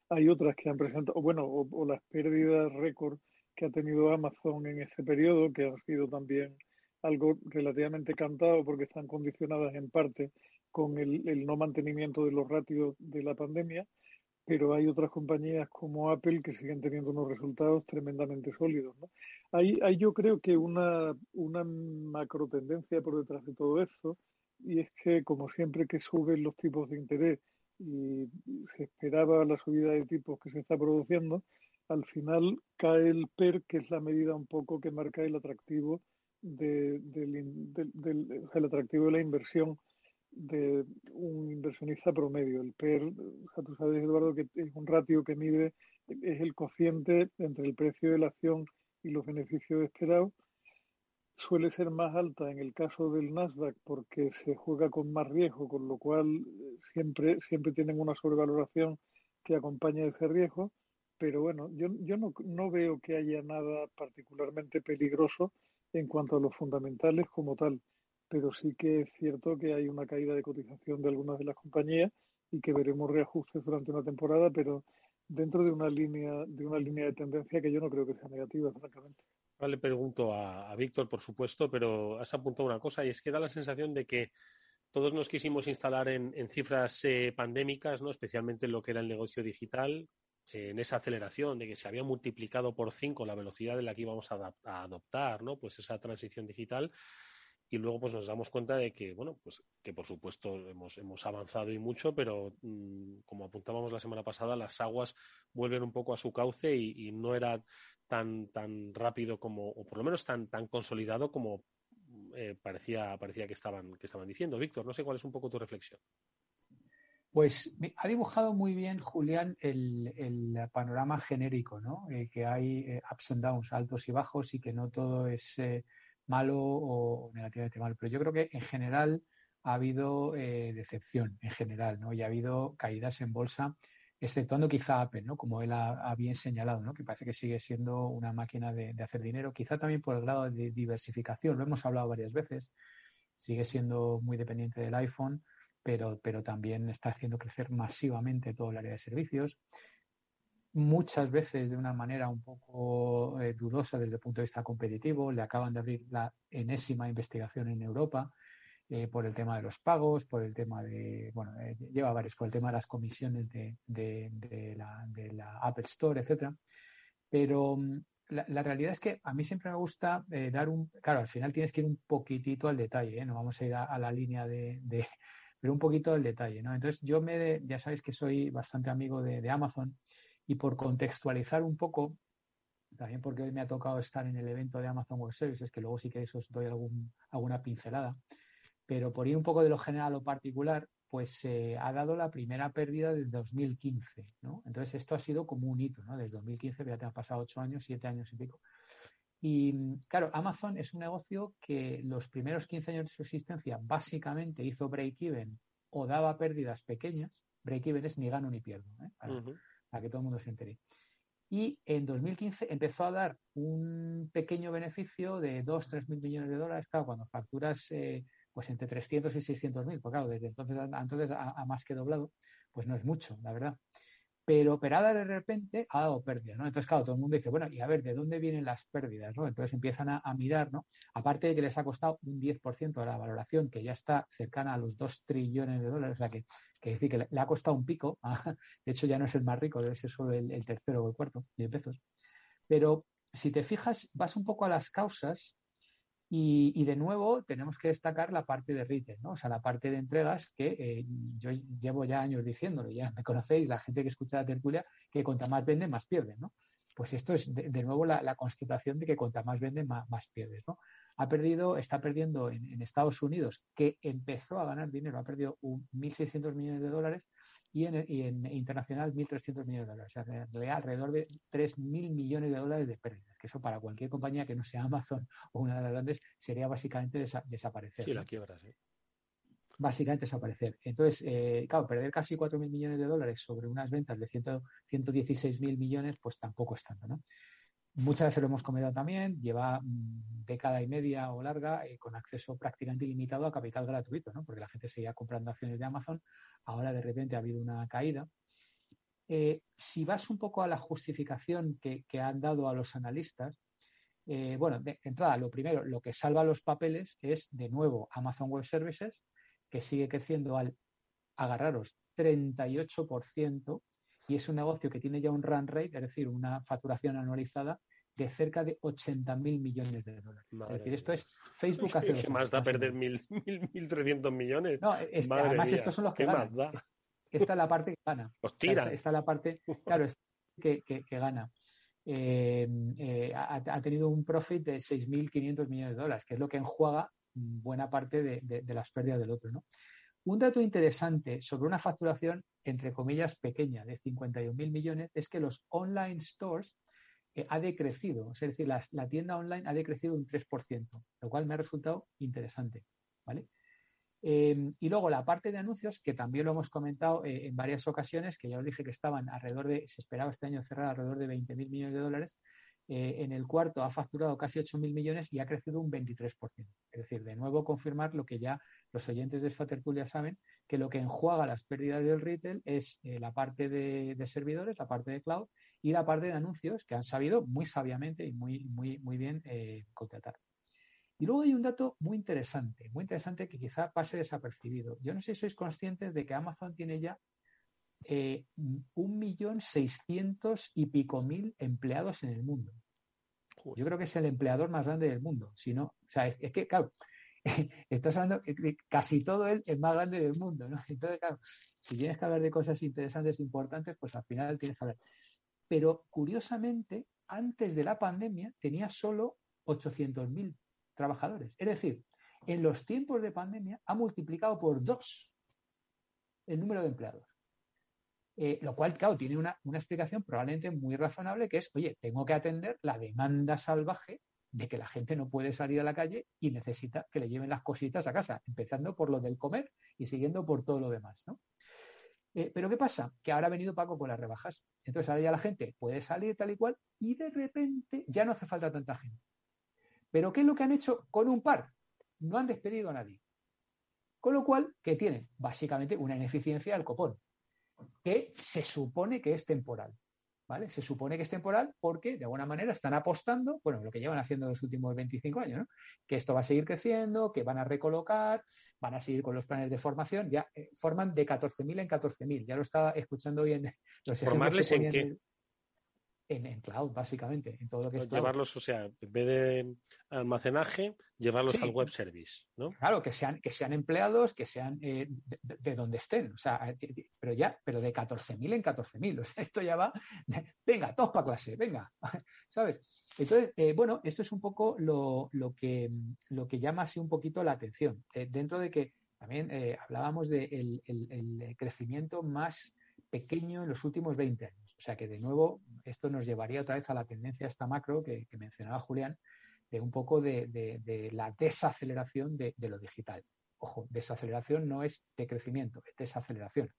Hay otras que han presentado, bueno, o, las pérdidas récord que ha tenido Amazon en este periodo, que han sido también algo relativamente cantado porque están condicionadas en parte con el, el no mantenimiento de los ratios de la pandemia pero hay otras compañías como Apple que siguen teniendo unos resultados tremendamente sólidos. ¿no? Hay, hay yo creo que una, una macro tendencia por detrás de todo esto, y es que como siempre que suben los tipos de interés y se esperaba la subida de tipos que se está produciendo, al final cae el PER, que es la medida un poco que marca el atractivo de, del, del, el atractivo de la inversión de un inversionista promedio. El PER, o sea, tú sabes, Eduardo, que es un ratio que mide, es el cociente entre el precio de la acción y los beneficios esperados. Suele ser más alta en el caso del Nasdaq porque se juega con más riesgo, con lo cual eh, siempre, siempre tienen una sobrevaloración que acompaña ese riesgo. Pero bueno, yo, yo no, no veo que haya nada particularmente peligroso en cuanto a los fundamentales como tal pero sí que es cierto que hay una caída de cotización de algunas de las compañías y que veremos reajustes durante una temporada, pero dentro de una línea de una línea de tendencia que yo no creo que sea negativa, francamente. Ahora le pregunto a, Víctor, por supuesto, pero has apuntado una cosa y es que da la sensación de que todos nos quisimos instalar en, cifras eh, pandémicas, ¿no? especialmente en lo que era el negocio digital, en esa aceleración de que se había multiplicado por cinco la velocidad de la que íbamos a, a adoptar, ¿no? pues esa transición digital y luego pues nos damos cuenta de que, bueno, pues que por supuesto hemos, hemos avanzado y mucho, pero mm, como apuntábamos la semana pasada, las aguas vuelven un poco a su cauce y, no era tan, tan rápido como, o por lo menos tan, tan consolidado como eh, parecía, parecía que estaban, que estaban diciendo. Víctor, no sé cuál es un poco tu reflexión. Pues ha dibujado muy bien, Julián, el, el panorama genérico, ¿no? Eh, que hay eh, ups and downs, altos y bajos, y que no todo es malo o negativamente malo. Pero yo creo que en general ha habido eh, decepción, en general, ¿no? Y ha habido caídas en bolsa, exceptuando quizá Apple, ¿no? Como él ha, bien señalado, ¿no? Que parece que sigue siendo una máquina de, hacer dinero, quizá también por el grado de diversificación, lo hemos hablado varias veces, sigue siendo muy dependiente del iPhone, pero, pero también está haciendo crecer masivamente todo el área de servicios muchas veces de una manera un poco eh, dudosa desde el punto de vista competitivo. Le acaban de abrir la enésima investigación en Europa eh, por el tema de los pagos, por el tema de, bueno, eh, lleva varios, por el tema de las comisiones de, de, la, Apple Store, etcétera. Pero mm, la, realidad es que a mí siempre me gusta dar un, claro, al final tienes que ir un poquitito al detalle, no vamos a ir a, la línea de, pero un poquito al detalle, ¿no? Entonces yo me, ya sabéis que soy bastante amigo de Amazon y por contextualizar un poco, también porque hoy me ha tocado estar en el evento de Amazon Web Services, que luego sí que eso os doy algún, alguna pincelada, pero por ir un poco de lo general a lo particular, pues se ha dado la primera pérdida desde 2015, ¿no? Entonces esto ha sido como un hito, ¿no? Desde 2015 ya te han pasado ocho años, siete años y pico. Y claro, Amazon es un negocio que los primeros 15 años de su existencia básicamente hizo break-even o daba pérdidas pequeñas. Break-even es ni gano ni pierdo. ¿eh? Que todo el mundo se entere. Y en 2015 empezó a dar un pequeño beneficio de 2, 3 mil millones de dólares, claro, cuando facturas eh, pues entre 300 y 600 mil, pues claro, desde entonces, entonces a, más que doblado, pues no es mucho, la verdad pero operada de repente ha dado pérdidas, ¿no? Entonces, claro, todo el mundo dice, bueno, y a ver, ¿de dónde vienen las pérdidas, no? Entonces empiezan a, mirar, ¿no? Aparte de que les ha costado un 10% de la valoración, que ya está cercana a los 2 trillones de dólares, o sea, que, que decir que le, ha costado un pico, de hecho ya no es el más rico, debe ser solo el, tercero o el cuarto de pesos. Pero si te fijas, vas un poco a las causas y, de nuevo tenemos que destacar la parte de retail, ¿no? O sea, la parte de entregas que eh, yo llevo ya años diciéndolo, ya me conocéis, la gente que escucha la tertulia, que cuanta más vende, más pierde, ¿no? Pues esto es de, nuevo la, constatación de que cuanta más vende, más, más pierdes, ¿no? Ha perdido, está perdiendo en, Estados Unidos, que empezó a ganar dinero, ha perdido 1.600 millones de dólares y en, y en internacional 1.300 millones de dólares. O sea, alrededor de 3.000 millones de dólares de pérdidas, que eso para cualquier compañía que no sea Amazon o una de las grandes sería básicamente desaparecer. Sí, la quiebra, sí. Básicamente desaparecer. Entonces, eh, claro, perder casi 4.000 millones de dólares sobre unas ventas de 100, 116.000 millones, pues tampoco es tanto, ¿no? Muchas veces lo hemos comido también, lleva mm, década y media o larga eh, con acceso prácticamente ilimitado a capital gratuito, ¿no? porque la gente seguía comprando acciones de Amazon, ahora de repente ha habido una caída. Eh, si vas un poco a la justificación que, han dado a los analistas, eh, bueno, de entrada, lo primero, lo que salva los papeles es de nuevo Amazon Web Services, que sigue creciendo al, agarraros, 38%, y es un negocio que tiene ya un run rate, es decir, una facturación anualizada de cerca de 80.000 millones de dólares. es decir, esto es Facebook hace ¿Qué más da perder 1.300 millones? No, además estos son los que ganan. Esta es la parte que gana. Los tira. Esta, es la parte, claro, que, que, gana. Eh, eh, ha, tenido un profit de 6.500 millones de dólares, que es lo que enjuaga buena parte de, de las pérdidas del otro. ¿no? Un dato interesante sobre una facturación, entre comillas, pequeña, de 51.000 millones, es que los online stores eh, ha decrecido, es decir, la, tienda online ha decrecido un 3%, lo cual me ha resultado interesante. ¿vale? Em, y luego la parte de anuncios, que también lo hemos comentado eh, en varias ocasiones, que ya os dije que estaban alrededor de, se esperaba este año cerrar alrededor de 20.000 millones de dólares, eh, en el cuarto ha facturado casi 8.000 millones y ha crecido un 23%. Es decir, de nuevo confirmar lo que ya los oyentes de esta tertulia saben, que lo que enjuaga las pérdidas del retail es eh, la parte de, servidores, la parte de cloud y la parte de anuncios que han sabido muy sabiamente y muy, muy, muy bien eh, contratar. Y luego hay un dato muy interesante, muy interesante que quizá pase desapercibido. Yo no sé si sois conscientes de que Amazon tiene ya eh, un millón seiscientos y pico mil empleados en el mundo. Yo creo que es el empleador más grande del mundo. Si no, o sea, es, que, claro, estás hablando que casi todo él es más grande del mundo, ¿no? Entonces, claro, si tienes que hablar de cosas interesantes, importantes, pues al final tienes que hablar. Pero curiosamente, antes de la pandemia tenía solo 800.000 trabajadores. Es decir, en los tiempos de pandemia ha multiplicado por dos el número de empleados. Eh, lo cual, claro, tiene una, explicación probablemente muy razonable, que es, oye, tengo que atender la demanda salvaje de que la gente no puede salir a la calle y necesita que le lleven las cositas a casa, empezando por lo del comer y siguiendo por todo lo demás, ¿no? Eh, pero ¿qué pasa? Que ahora ha venido Paco con las rebajas. Entonces ahora ya la gente puede salir tal y cual y de repente ya no hace falta tanta gente. Pero ¿qué es lo que han hecho con un par? No han despedido a nadie. Con lo cual, ¿qué tienen? Básicamente una ineficiencia del copón que se supone que es temporal. ¿Vale? Se supone que es temporal porque de alguna manera están apostando, bueno, lo que llevan haciendo los últimos 25 años, ¿no? que esto va a seguir creciendo, que van a recolocar, van a seguir con los planes de formación, ya eh, forman de 14.000 en 14.000. Ya lo estaba escuchando hoy en los ¿Formarles en qué? En, cloud, básicamente, en todo lo que es Llevarlos, o sea, en vez de almacenaje, llevarlos al web service, ¿no? Claro, que sean, que sean empleados, que sean eh, de, donde estén, o sea, eh, pero ya, pero de 14.000 en 14.000, o sea, esto ya va, venga, todos para clase, venga, ¿sabes? Entonces, eh, bueno, esto es un poco lo, lo, que, lo que llama así un poquito la atención, dentro de que también hablábamos del el crecimiento más pequeño en los últimos 20 años. O sea que de nuevo esto nos llevaría otra vez a la tendencia esta macro que, mencionaba Julián, de un poco de, la desaceleración de, lo digital. Ojo, desaceleración no es de crecimiento, es desaceleración.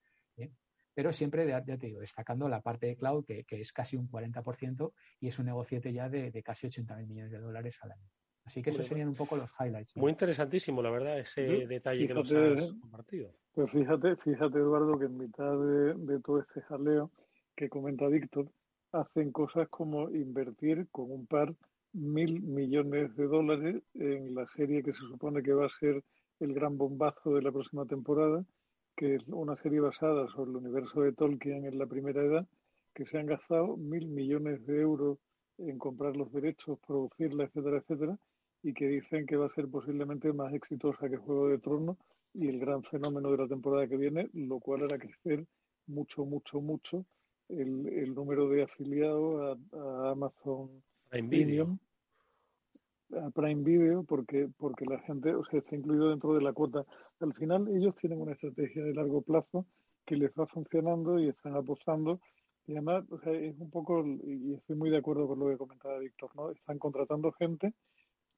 pero siempre, ya, te digo, destacando la parte de cloud, que, es casi un 40% y es un negociete ya de, de casi 80.000 millones de dólares al año. Así que esos serían un poco los highlights. Muy interesantísimo, la verdad, ese detalle que nos has compartido. Pues fíjate, fíjate, Eduardo, que en mitad de, todo este jaleo que comenta Víctor, hacen cosas como invertir con un par mil millones de dólares en la serie que se supone que va a ser el gran bombazo de la próxima temporada, que es una serie basada sobre el universo de Tolkien en la primera edad, que se han gastado mil millones de euros en comprar los derechos, producirla, etcétera, etcétera, y que dicen que va a ser posiblemente más exitosa que Juego de Tronos y el gran fenómeno de la temporada que viene, lo cual hará crecer mucho, mucho, mucho el, número de afiliados a, Amazon Prime Video. a Prime Video, porque, porque la gente o sea, está incluido dentro de la cuota. Al final ellos tienen una estrategia de largo plazo que les va funcionando y están apostando. Y además, o sea, es un poco, y estoy muy de acuerdo con lo que comentaba Víctor, ¿no? Están contratando gente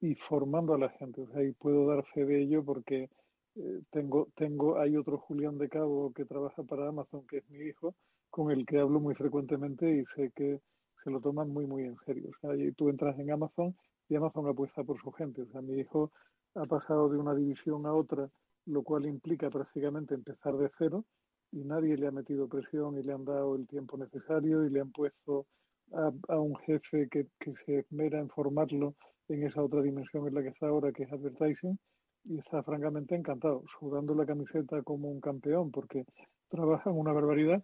y formando a la gente. O sea, y puedo dar fe de ello porque eh, tengo, tengo, hay otro Julián de Cabo que trabaja para Amazon, que es mi hijo, con el que hablo muy frecuentemente y sé que se lo toman muy, muy en serio. O sea, tú entras en Amazon y Amazon apuesta por su gente. O sea, mi hijo ha pasado de una división a otra, lo cual implica prácticamente empezar de cero y nadie le ha metido presión y le han dado el tiempo necesario y le han puesto a, a un jefe que, que se esmera en formarlo en esa otra dimensión en la que está ahora, que es advertising, y está francamente encantado, sudando la camiseta como un campeón, porque trabaja en una barbaridad,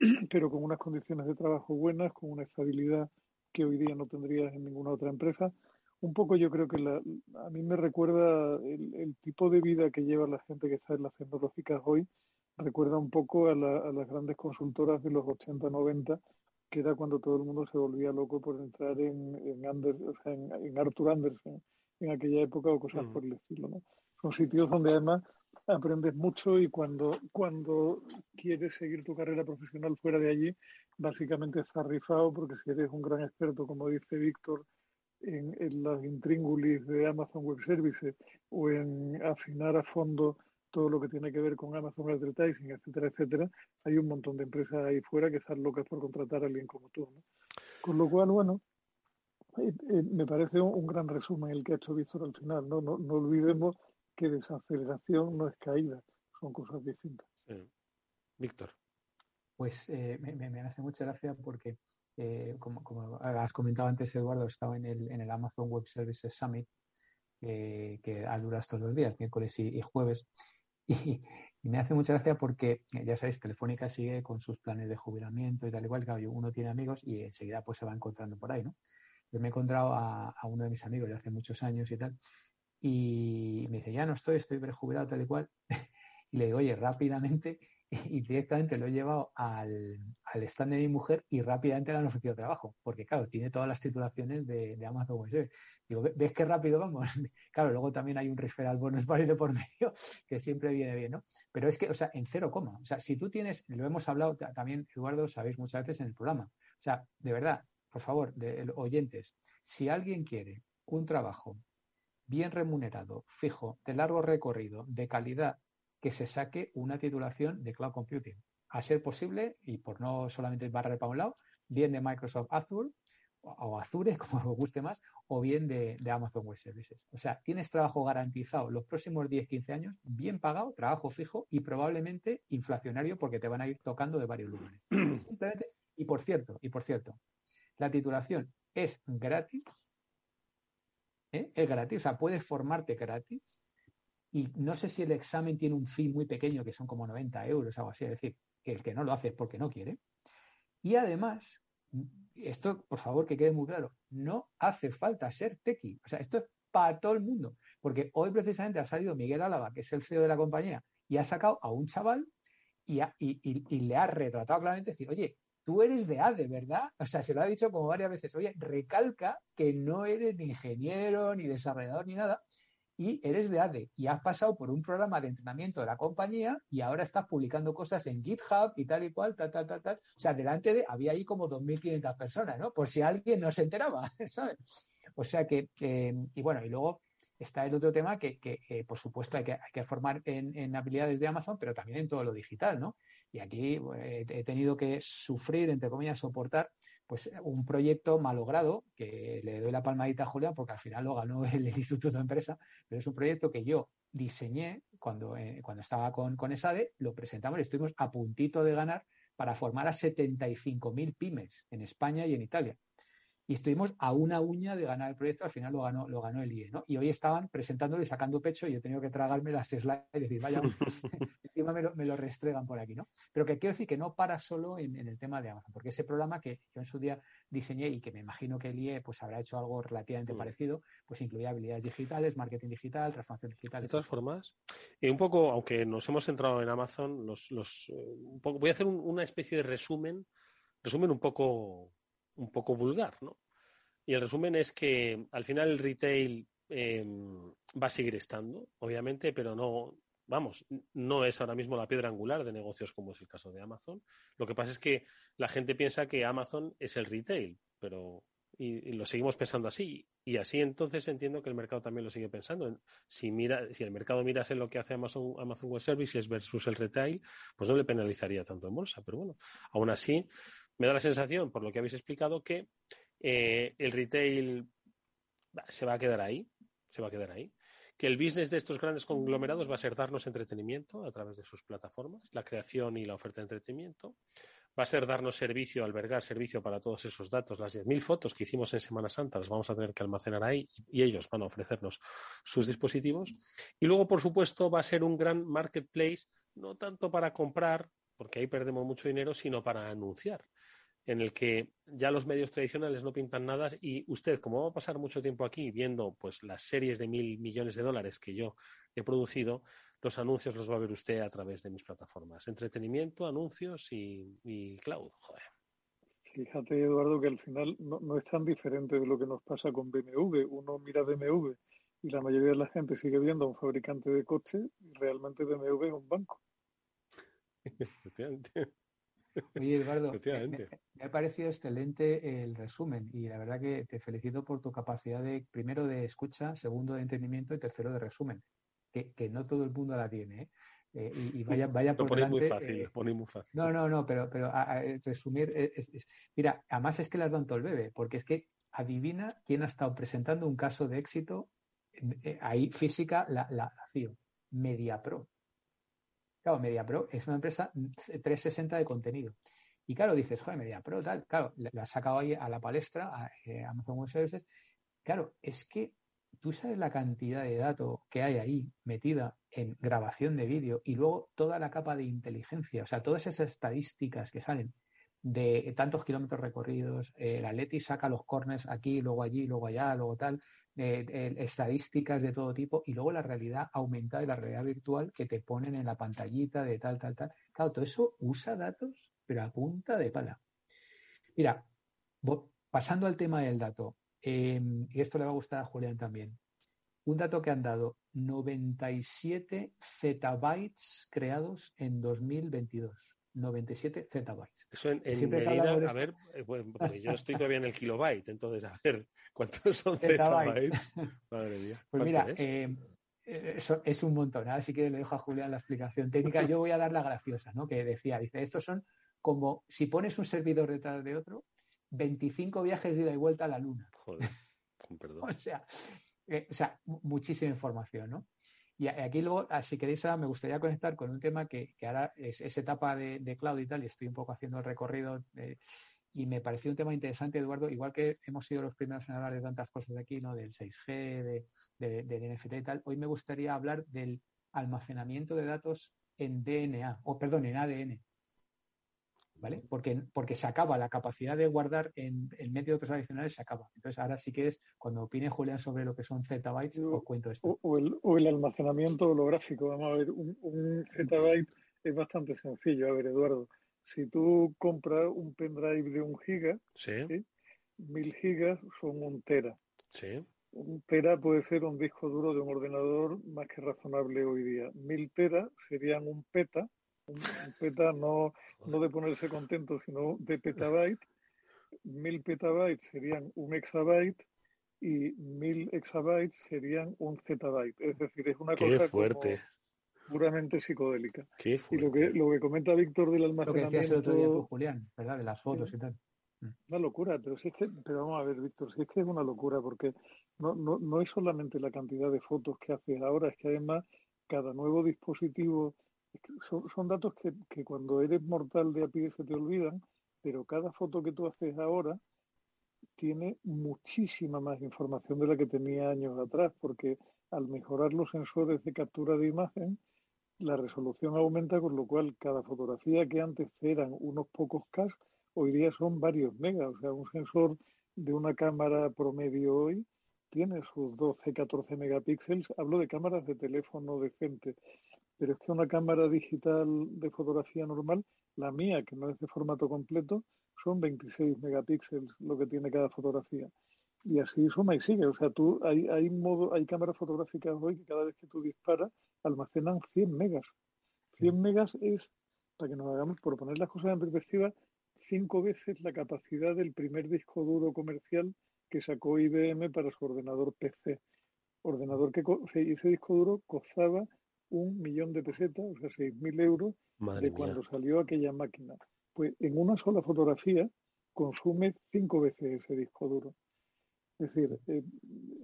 pero con unas condiciones de trabajo buenas, con una estabilidad que hoy día no tendrías en ninguna otra empresa. Un poco yo creo que la, a mí me recuerda el, el, tipo de vida que lleva la gente que está en las tecnológicas hoy, recuerda un poco a, a las grandes consultoras de los 80-90 que era cuando todo el mundo se volvía loco por entrar en, en, en, Arthur Anderson en aquella época o cosas mm. por el estilo. ¿no? Son sitios donde además aprendes mucho y cuando, cuando quieres seguir tu carrera profesional fuera de allí, básicamente estás rifado porque si eres un gran experto, como dice Víctor, en, en las intríngulis de Amazon Web Services o en afinar a fondo todo lo que tiene que ver con Amazon Advertising, etcétera, etcétera, hay un montón de empresas ahí fuera que están locas por contratar a alguien como tú. ¿no? Con lo cual, bueno, eh, eh, me parece un, gran resumen el que ha hecho Víctor al final. ¿no? No, no olvidemos que desaceleración no es caída, son cosas distintas. Víctor. Pues eh, me, me, hace mucha gracia porque, como, como, has comentado antes, Eduardo, estaba en el, en el Amazon Web Services Summit, que ha durado estos dos días, miércoles y jueves. Y, me hace mucha gracia porque, ya sabéis, Telefónica sigue con sus planes de jubilamiento y tal igual, claro, uno tiene amigos y enseguida pues se va encontrando por ahí, ¿no? Yo me he encontrado a, uno de mis amigos de hace muchos años y tal, y me dice, ya no estoy, estoy prejubilado tal y cual. y le digo, oye, rápidamente, y directamente lo he llevado al, al stand de mi mujer y rápidamente le han ofrecido trabajo, porque claro, tiene todas las titulaciones de, de Amazon Web Digo, ¿ves qué rápido vamos? claro, luego también hay un referral bonus de por medio, que siempre viene bien, ¿no? Pero es que, o sea, en cero coma. O sea, si tú tienes, lo hemos hablado también, Eduardo, sabéis muchas veces en el programa. O sea, de verdad, por favor, oyentes, si alguien quiere un trabajo bien remunerado, fijo, de largo recorrido, de calidad, que se saque una titulación de Cloud Computing. A ser posible, y por no solamente barrer para un lado, bien de Microsoft Azure o Azure, como os guste más, o bien de, Amazon Web Services. O sea, tienes trabajo garantizado los próximos 10-15 años, bien pagado, trabajo fijo y probablemente inflacionario porque te van a ir tocando de varios lugares. Simplemente, y por cierto, y por cierto, la titulación es gratis, ¿eh? es gratis, o sea, puedes formarte gratis y no sé si el examen tiene un fin muy pequeño, que son como 90 euros o algo así, es decir, que el que no lo hace es porque no quiere. Y además, esto, por favor, que quede muy claro, no hace falta ser tequi. O sea, esto es para todo el mundo. Porque hoy precisamente ha salido Miguel Álava, que es el CEO de la compañía, y ha sacado a un chaval y, y, le ha retratado claramente decir, oye, tú eres de ADE, ¿verdad? O sea, se lo ha dicho como varias veces, oye, recalca que no eres ni ingeniero, ni desarrollador, ni nada, y eres de ADE y has pasado por un programa de entrenamiento de la compañía y ahora estás publicando cosas en GitHub y tal y cual, tal, tal, tal, tal. O sea, delante de, había ahí como 2.500 personas, ¿no? Por si alguien no se enteraba, ¿sabes? O sea que, y bueno, y luego está el otro tema que, que por supuesto hay que, hay que formar en, en, habilidades de Amazon, pero también en todo lo digital, ¿no? Y aquí eh, he tenido que sufrir, entre comillas, soportar pues un proyecto malogrado, que le doy la palmadita a Julián porque al final lo ganó el, Instituto de Empresa, pero es un proyecto que yo diseñé cuando, eh, cuando estaba con, con ESADE, lo presentamos y estuvimos a puntito de ganar para formar a 75.000 pymes en España y en Italia y estuvimos a una uña de ganar el proyecto, al final lo ganó, lo ganó el IE, ¿no? Y hoy estaban presentándolo y sacando pecho y yo he tenido que tragarme las slides y decir, vaya, encima me lo, me lo, restregan por aquí, ¿no? Pero que quiero decir que no para solo en, el tema de Amazon, porque ese programa que yo en su día diseñé y que me imagino que el IE pues habrá hecho algo relativamente mm. parecido, pues incluía habilidades digitales, marketing digital, transformación digital. De todas formas, y un poco, aunque nos hemos centrado en Amazon, los, los, eh, un poco, voy a hacer una especie de resumen, resumen un poco un poco vulgar, ¿no? Y el resumen es que al final el retail em, va a seguir estando, obviamente, pero no, vamos, no es ahora mismo la piedra angular de negocios como es el caso de Amazon. Lo que pasa es que la gente piensa que Amazon es el retail, pero y, lo seguimos pensando así. Y así entonces entiendo que el mercado también lo sigue pensando. Si mira, si el mercado mirase lo que hace Amazon, Amazon Web Services versus el retail, pues no le penalizaría tanto en bolsa. Pero bueno, aún así, me da la sensación, por lo que habéis explicado, que eh, el retail se va a quedar ahí, se va a quedar ahí. Que el business de estos grandes conglomerados va a ser darnos entretenimiento a través de sus plataformas, la creación y la oferta de entretenimiento. Va a ser darnos servicio, albergar servicio para todos esos datos. Las 10.000 fotos que hicimos en Semana Santa las vamos a tener que almacenar ahí y ellos van a ofrecernos sus dispositivos. Y luego, por supuesto, va a ser un gran marketplace, no tanto para comprar, porque ahí perdemos mucho dinero, sino para anunciar en el que ya los medios tradicionales no pintan nada y usted, como va a pasar mucho tiempo aquí viendo pues las series de mil millones de dólares que yo he producido, los anuncios los va a ver usted a través de mis plataformas. Entretenimiento, anuncios y, cloud. Joder. Fíjate, Eduardo, que al final no, no, es tan diferente de lo que nos pasa con BMW. Uno mira BMW y la mayoría de la gente sigue viendo a un fabricante de coches y realmente BMW es un banco. Oye, Eduardo, me, ha parecido excelente el resumen y la verdad que te felicito por tu capacidad de, primero, de escucha, segundo, de entendimiento y tercero, de resumen, que, no todo el mundo la tiene. ¿eh? Eh, y, vaya, vaya por delante, muy fácil, eh, muy fácil. No, no, no, pero, pero resumir es, Mira, además es que las dan todo el bebé, porque es que adivina quién ha estado presentando un caso de éxito ahí física, la, la, la CIO, MediaPro. Claro, MediaPro es una empresa 360 de contenido. Y claro, dices, joder, MediaPro, tal. Claro, la has sacado ahí a la palestra, a, eh, Amazon Web Services. Claro, es que tú sabes la cantidad de datos que hay ahí metida en grabación de vídeo y luego toda la capa de inteligencia, o sea, todas esas estadísticas que salen de tantos kilómetros recorridos, el Atleti saca los corners aquí, luego allí, luego allá, luego tal, estadísticas de todo tipo y luego la realidad aumentada y la realidad virtual que te ponen en la pantallita de tal, tal, tal. Claro, todo eso usa datos, pero a punta de pala. Mira, pasando al tema del dato, em, y esto le va a gustar a Julián también. Un dato que han dado 97 zettabytes creados en 2022. 97 zettabytes. Eso en, medida, a ver, eh, yo estoy todavía en el kilobyte, entonces a ver, ¿cuántos son zettabytes? Madre mía. Pues mira, eh, eso es un montón. Así que le dejo a Julián la explicación técnica. Yo voy a dar la graciosa, ¿no? Que decía, dice, estos son como si pones un servidor detrás de otro, 25 viajes de ida y vuelta a la luna. Joder, con perdón. o sea, eh, o sea, muchísima información, ¿no? Y aquí luego, ah, si queréis, me gustaría conectar con un tema que, ahora es, esa etapa de, cloud y tal, y estoy un poco haciendo el recorrido y me pareció un tema interesante, Eduardo, igual que hemos sido los primeros en hablar de tantas cosas de aquí, ¿no? Del 6G, de, del NFT y tal, hoy me gustaría hablar del almacenamiento de datos en DNA, o perdón, en ADN. ¿Vale? Porque, porque se acaba, la capacidad de guardar en, en medios adicionales se acaba. Entonces, ahora sí que es, cuando opine Julián sobre lo que son zettabytes, os cuento esto. O, el, o el almacenamiento holográfico. Vamos a ver, un, un zettabyte es bastante sencillo. A ver, Eduardo, si tú compras un pendrive de un giga, mil gigas son un tera. Un tera puede ser un disco duro de un ordenador más que razonable hoy día. Mil teras serían un peta, un, peta no, no de ponerse contento, sino de petabyte. Mil petabytes serían un exabyte y mil exabytes serían un zettabyte. Es decir, es una Qué cosa fuerte. puramente psicodélica. y lo que, lo que comenta Víctor del almacenamiento... Lo que decías el otro día tú, Julián, ¿verdad? De las fotos y tal. Mm. Una locura, pero si es que, pero vamos a ver, Víctor, si es que es una locura, porque no, no, no es solamente la cantidad de fotos que haces ahora, es que además cada nuevo dispositivo, son, datos que, que cuando eres mortal de a pie se te olvidan, pero cada foto que tú haces ahora tiene muchísima más información de la que tenía años atrás, porque al mejorar los sensores de captura de imagen, la resolución aumenta, con lo cual cada fotografía que antes eran unos pocos K, hoy día son varios megas. O sea, un sensor de una cámara promedio hoy tiene sus 12, 14 megapíxeles. Hablo de cámaras de teléfono decente, pero es que una cámara digital de fotografía normal, la mía, que no es de formato completo, son 26 megapíxeles lo que tiene cada fotografía. Y así suma y sigue. O sea, tú hay, hay, modo, hay cámaras fotográficas hoy que cada vez que tú disparas almacenan 100 megas. 100 megas es, para que nos hagamos, por poner las cosas en perspectiva, cinco veces la capacidad del primer disco duro comercial que sacó IBM para su ordenador PC. Ordenador que ese disco duro costaba un millón de pesetas, o sea, 6.000 euros, de cuando salió aquella máquina. Pues en una sola fotografía consume cinco veces ese disco duro. Es decir, eh,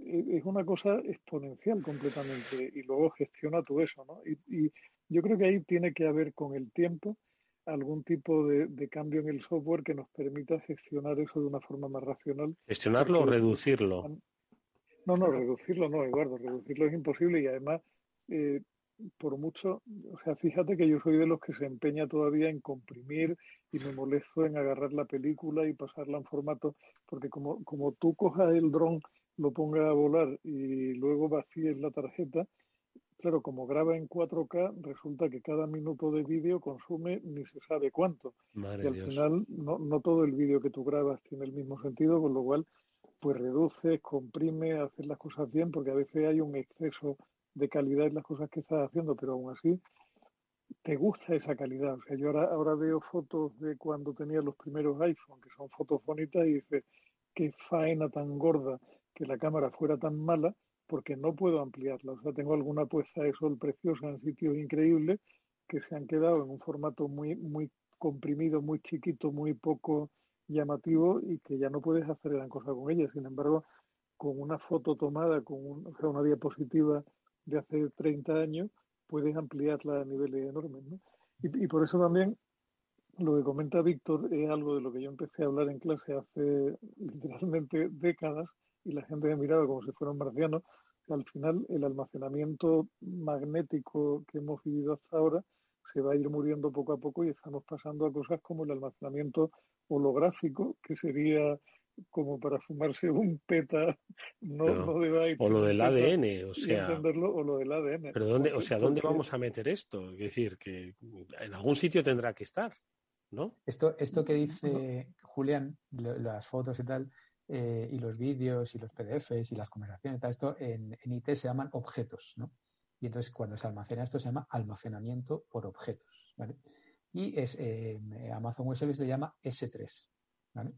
es una cosa exponencial completamente y luego gestiona todo eso, ¿no? Y, yo creo que ahí tiene que haber con el tiempo algún tipo de, cambio en el software que nos permita gestionar eso de una forma más racional. ¿Gestionarlo o reducirlo? No, no, reducirlo no, Eduardo, reducirlo es imposible y además eh, por mucho, o sea, fíjate que yo soy de los que se empeña todavía en comprimir y me molesto en agarrar la película y pasarla en formato, porque como, como tú cojas el dron, lo pongas a volar y luego vacíes la tarjeta, claro, como graba en 4K, resulta que cada minuto de vídeo consume ni se sabe cuánto. y al final no, no todo el vídeo que tú grabas tiene el mismo sentido, con lo cual pues reduces, comprime, haces las cosas bien, porque a veces hay un exceso de calidad en las cosas que estás haciendo, pero aún así te gusta esa calidad. O sea, yo ahora, ahora veo fotos de cuando tenía los primeros iPhone, que son fotos bonitas, y dices, qué faena tan gorda que la cámara fuera tan mala, porque no puedo ampliarla. O sea, tengo alguna puesta de sol preciosa en sitios increíbles que se han quedado en un formato muy, muy comprimido, muy chiquito, muy poco llamativo y que ya no puedes hacer gran cosa con ella. Sin embargo, con una foto tomada, con o sea, una diapositiva de hace 30 años, puedes ampliarla a niveles enormes. ¿no? Y, por eso también lo que comenta Víctor es algo de lo que yo empecé a hablar en clase hace literalmente décadas y la gente me miraba como si fueran marcianos. al final el almacenamiento magnético que hemos vivido hasta ahora se va a ir muriendo poco a poco y estamos pasando a cosas como el almacenamiento holográfico, que sería como para fumarse un peta, no, no, de O lo del ADN, o sea. Entenderlo, o lo del ADN. Pero ¿dónde, o sea, ¿dónde vamos a meter esto? Es decir, que en algún sitio tendrá que estar, ¿no? Esto, esto que dice Julián, las fotos y tal, eh, y los vídeos y los PDFs y las conversaciones y tal, esto en, en IT se llaman objetos, ¿no? Y entonces cuando se almacena esto se llama almacenamiento por objetos, ¿vale? Y es, eh, Amazon Web Services le llama S3, ¿vale?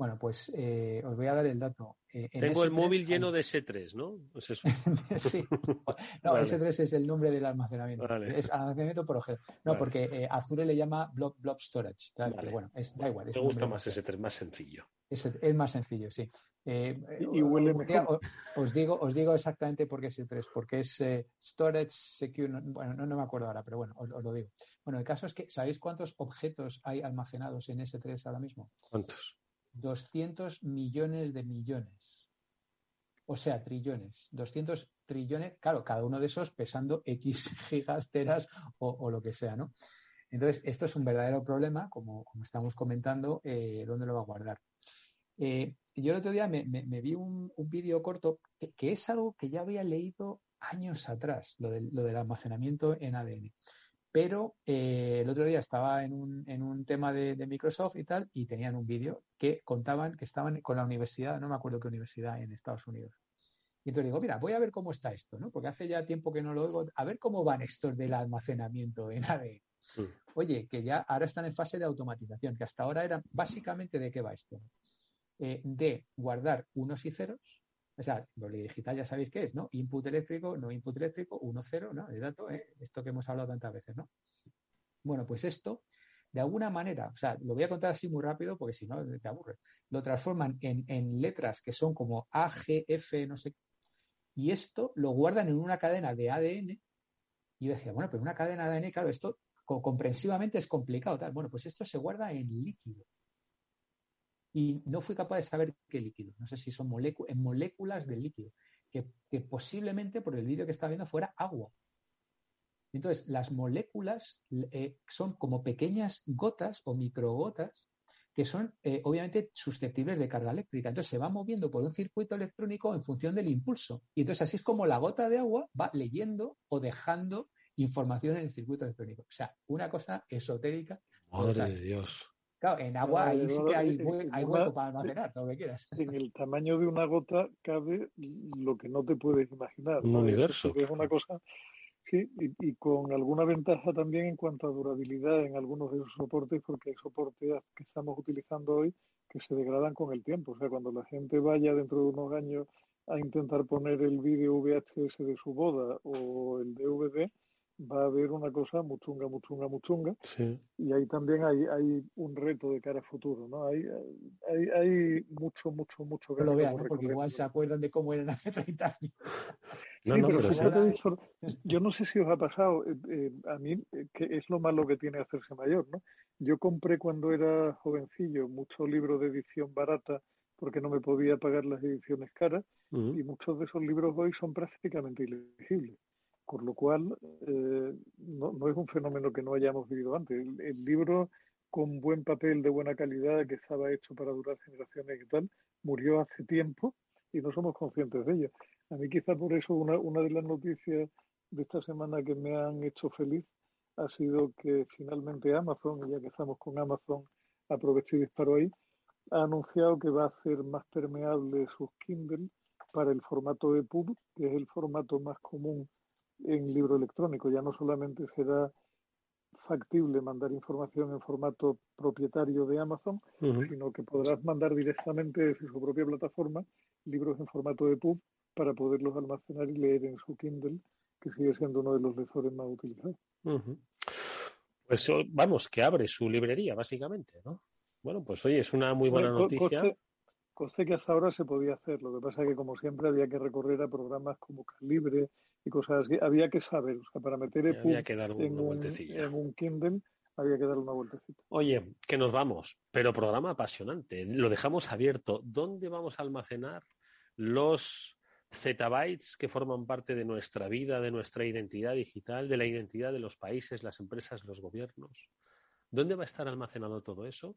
Bueno, pues eh, os voy a dar el dato. Eh, Tengo el móvil lleno de S3, ¿no? Es eso. sí. No, S3 es el nombre del almacenamiento. Es almacenamiento por objeto. No, porque eh, Azure le llama blob, blob storage. Pero bueno, es, da igual. Me gusta más S3, más sencillo. Es, es más sencillo, sí. y huele mejor. Os, digo, os digo exactamente por qué es S3. Porque es storage secure. Bueno, no, me acuerdo ahora, pero bueno, os, os, lo digo. Bueno, el caso es que, ¿sabéis cuántos objetos hay almacenados en S3 ahora mismo? ¿Cuántos? 200 millones de millones. O sea, trillones. 200 trillones, claro, cada uno de esos pesando X gigas, teras o, lo que sea, ¿no? Entonces, esto es un verdadero problema, como, estamos comentando, eh, ¿dónde lo va a guardar? Eh, yo el otro día me, vi un, vídeo corto que, es algo que ya había leído años atrás, lo del almacenamiento en ADN. Pero eh, el otro día estaba en un, en un tema de, Microsoft y tal, y tenían un vídeo que contaban que estaban con la universidad, no me acuerdo qué universidad en Estados Unidos. Y entonces digo, mira, voy a ver cómo está esto, ¿no? Porque hace ya tiempo que no lo oigo, a ver cómo van estos del almacenamiento en ADN. Oye, que ya ahora están en fase de automatización, que hasta ahora era básicamente de qué va esto. Eh, de guardar unos y ceros, O sea, ley digital ya sabéis qué es, ¿no? Input eléctrico, no input eléctrico, 1, 0, ¿no? De dato, ¿eh? Esto que hemos hablado tantas veces, ¿no? Bueno, pues esto, de alguna manera, o sea, lo voy a contar así muy rápido porque si no te aburre. Lo transforman en, en letras que son como A, G, F, no sé. Y esto lo guardan en una cadena de ADN. Y yo decía, bueno, pero una cadena de ADN, claro, esto comprensivamente es complicado. Tal. Bueno, pues esto se guarda en líquido. Y no fui capaz de saber qué líquido. No sé si son en moléculas del líquido. Que, posiblemente por el vídeo que estaba viendo fuera agua. Entonces, las moléculas eh, son como pequeñas gotas o microgotas que son eh, obviamente susceptibles de carga eléctrica. Entonces se va moviendo por un circuito electrónico en función del impulso. Y entonces así es como la gota de agua va leyendo o dejando información en el circuito electrónico. O sea, una cosa esotérica. Madre de Dios. Claro, en agua ahí sí que hay, hueco para almacenar, lo que quieras. En el tamaño de una gota cabe lo que no te puedes imaginar. Un universo. Es una cosa, sí, y, con alguna ventaja también en cuanto a durabilidad en algunos de esos soportes, porque hay soportes que estamos utilizando hoy que se degradan con el tiempo. O sea, cuando la gente vaya dentro de unos años a intentar poner el vídeo VHS de su boda o el DVD, va a haber una cosa muchunga, muchunga, muchunga. Sí. Y ahí también hay, hay un reto de cara a futuro, ¿no? Hay, hay, hay mucho, mucho, mucho que lo vean, porque igual se acuerdan de cómo eran hace 30 años. No, no, pero, yo no sé si os ha pasado, eh, eh, a mí, eh, que es lo malo que tiene hacerse mayor, ¿no? Yo compré cuando era jovencillo muchos libros de edición barata porque no me podía pagar las ediciones caras y muchos de esos libros hoy son prácticamente ilegibles. Por lo cual, eh, no, es un fenómeno que no hayamos vivido antes. El, libro con buen papel, de buena calidad, que estaba hecho para durar generaciones y tal, murió hace tiempo y no somos conscientes de ello. A mí quizá por eso una, una de las noticias de esta semana que me han hecho feliz ha sido que finalmente Amazon, ya que estamos con Amazon, aproveché y disparo ahí, ha anunciado que va a hacer más permeable sus Kindle para el formato EPUB, que es el formato más común en libro electrónico. Ya no solamente será factible mandar información en formato propietario de Amazon, sino que podrás mandar directamente desde su propia plataforma libros en formato de pub para poderlos almacenar y leer en su Kindle, que sigue siendo uno de los lectores más utilizados. Pues vamos, que abre su librería, básicamente, ¿no? Bueno, pues oye, es una muy buena noticia. Conste que hasta ahora se podía hacer, lo que pasa es que como siempre había que recorrer a programas como Calibre y cosas así, había que saber, o sea, para meter el en, un, en un Kindle había que dar una vueltecita. Oye, que nos vamos, pero programa apasionante, lo dejamos abierto. ¿Dónde vamos a almacenar los zettabytes que forman parte de nuestra vida, de nuestra identidad digital, de la identidad de los países, las empresas, los gobiernos? ¿Dónde va a estar almacenado todo eso?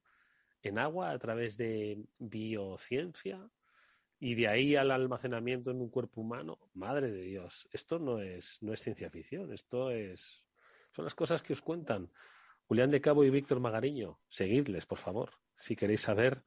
en agua a través de biociencia y de ahí al almacenamiento en un cuerpo humano. Madre de Dios, esto no es, no es ciencia ficción, esto es son las cosas que os cuentan Julián de Cabo y Víctor Magariño. Seguidles, por favor, si queréis saber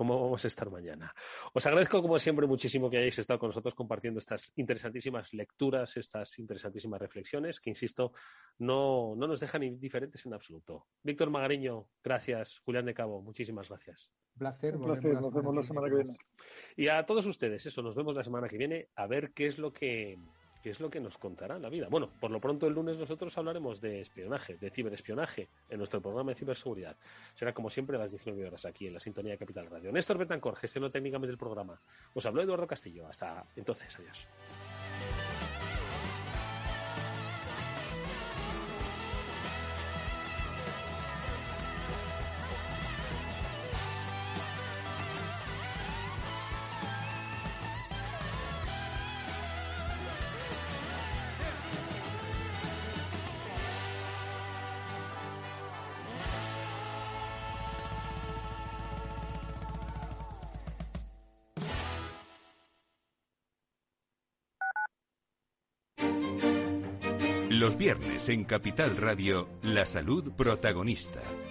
cómo vamos a estar mañana. Os agradezco, como siempre, muchísimo que hayáis estado con nosotros compartiendo estas interesantísimas lecturas, estas interesantísimas reflexiones, que, insisto, no, no nos dejan indiferentes en absoluto. Víctor Magariño, gracias. Julián de Cabo, muchísimas gracias. Un placer. Un placer. Nos vemos la semana que viene. Y a todos ustedes, eso, nos vemos la semana que viene a ver qué es lo que qué es lo que nos contará la vida. Bueno, por lo pronto el lunes nosotros hablaremos de espionaje, de ciberespionaje en nuestro programa de ciberseguridad. Será como siempre a las 19 horas aquí en la sintonía de Capital Radio. Néstor Betancor, gestionó técnicamente el programa. Os habló Eduardo Castillo. Hasta entonces, adiós. Viernes en Capital Radio, La Salud Protagonista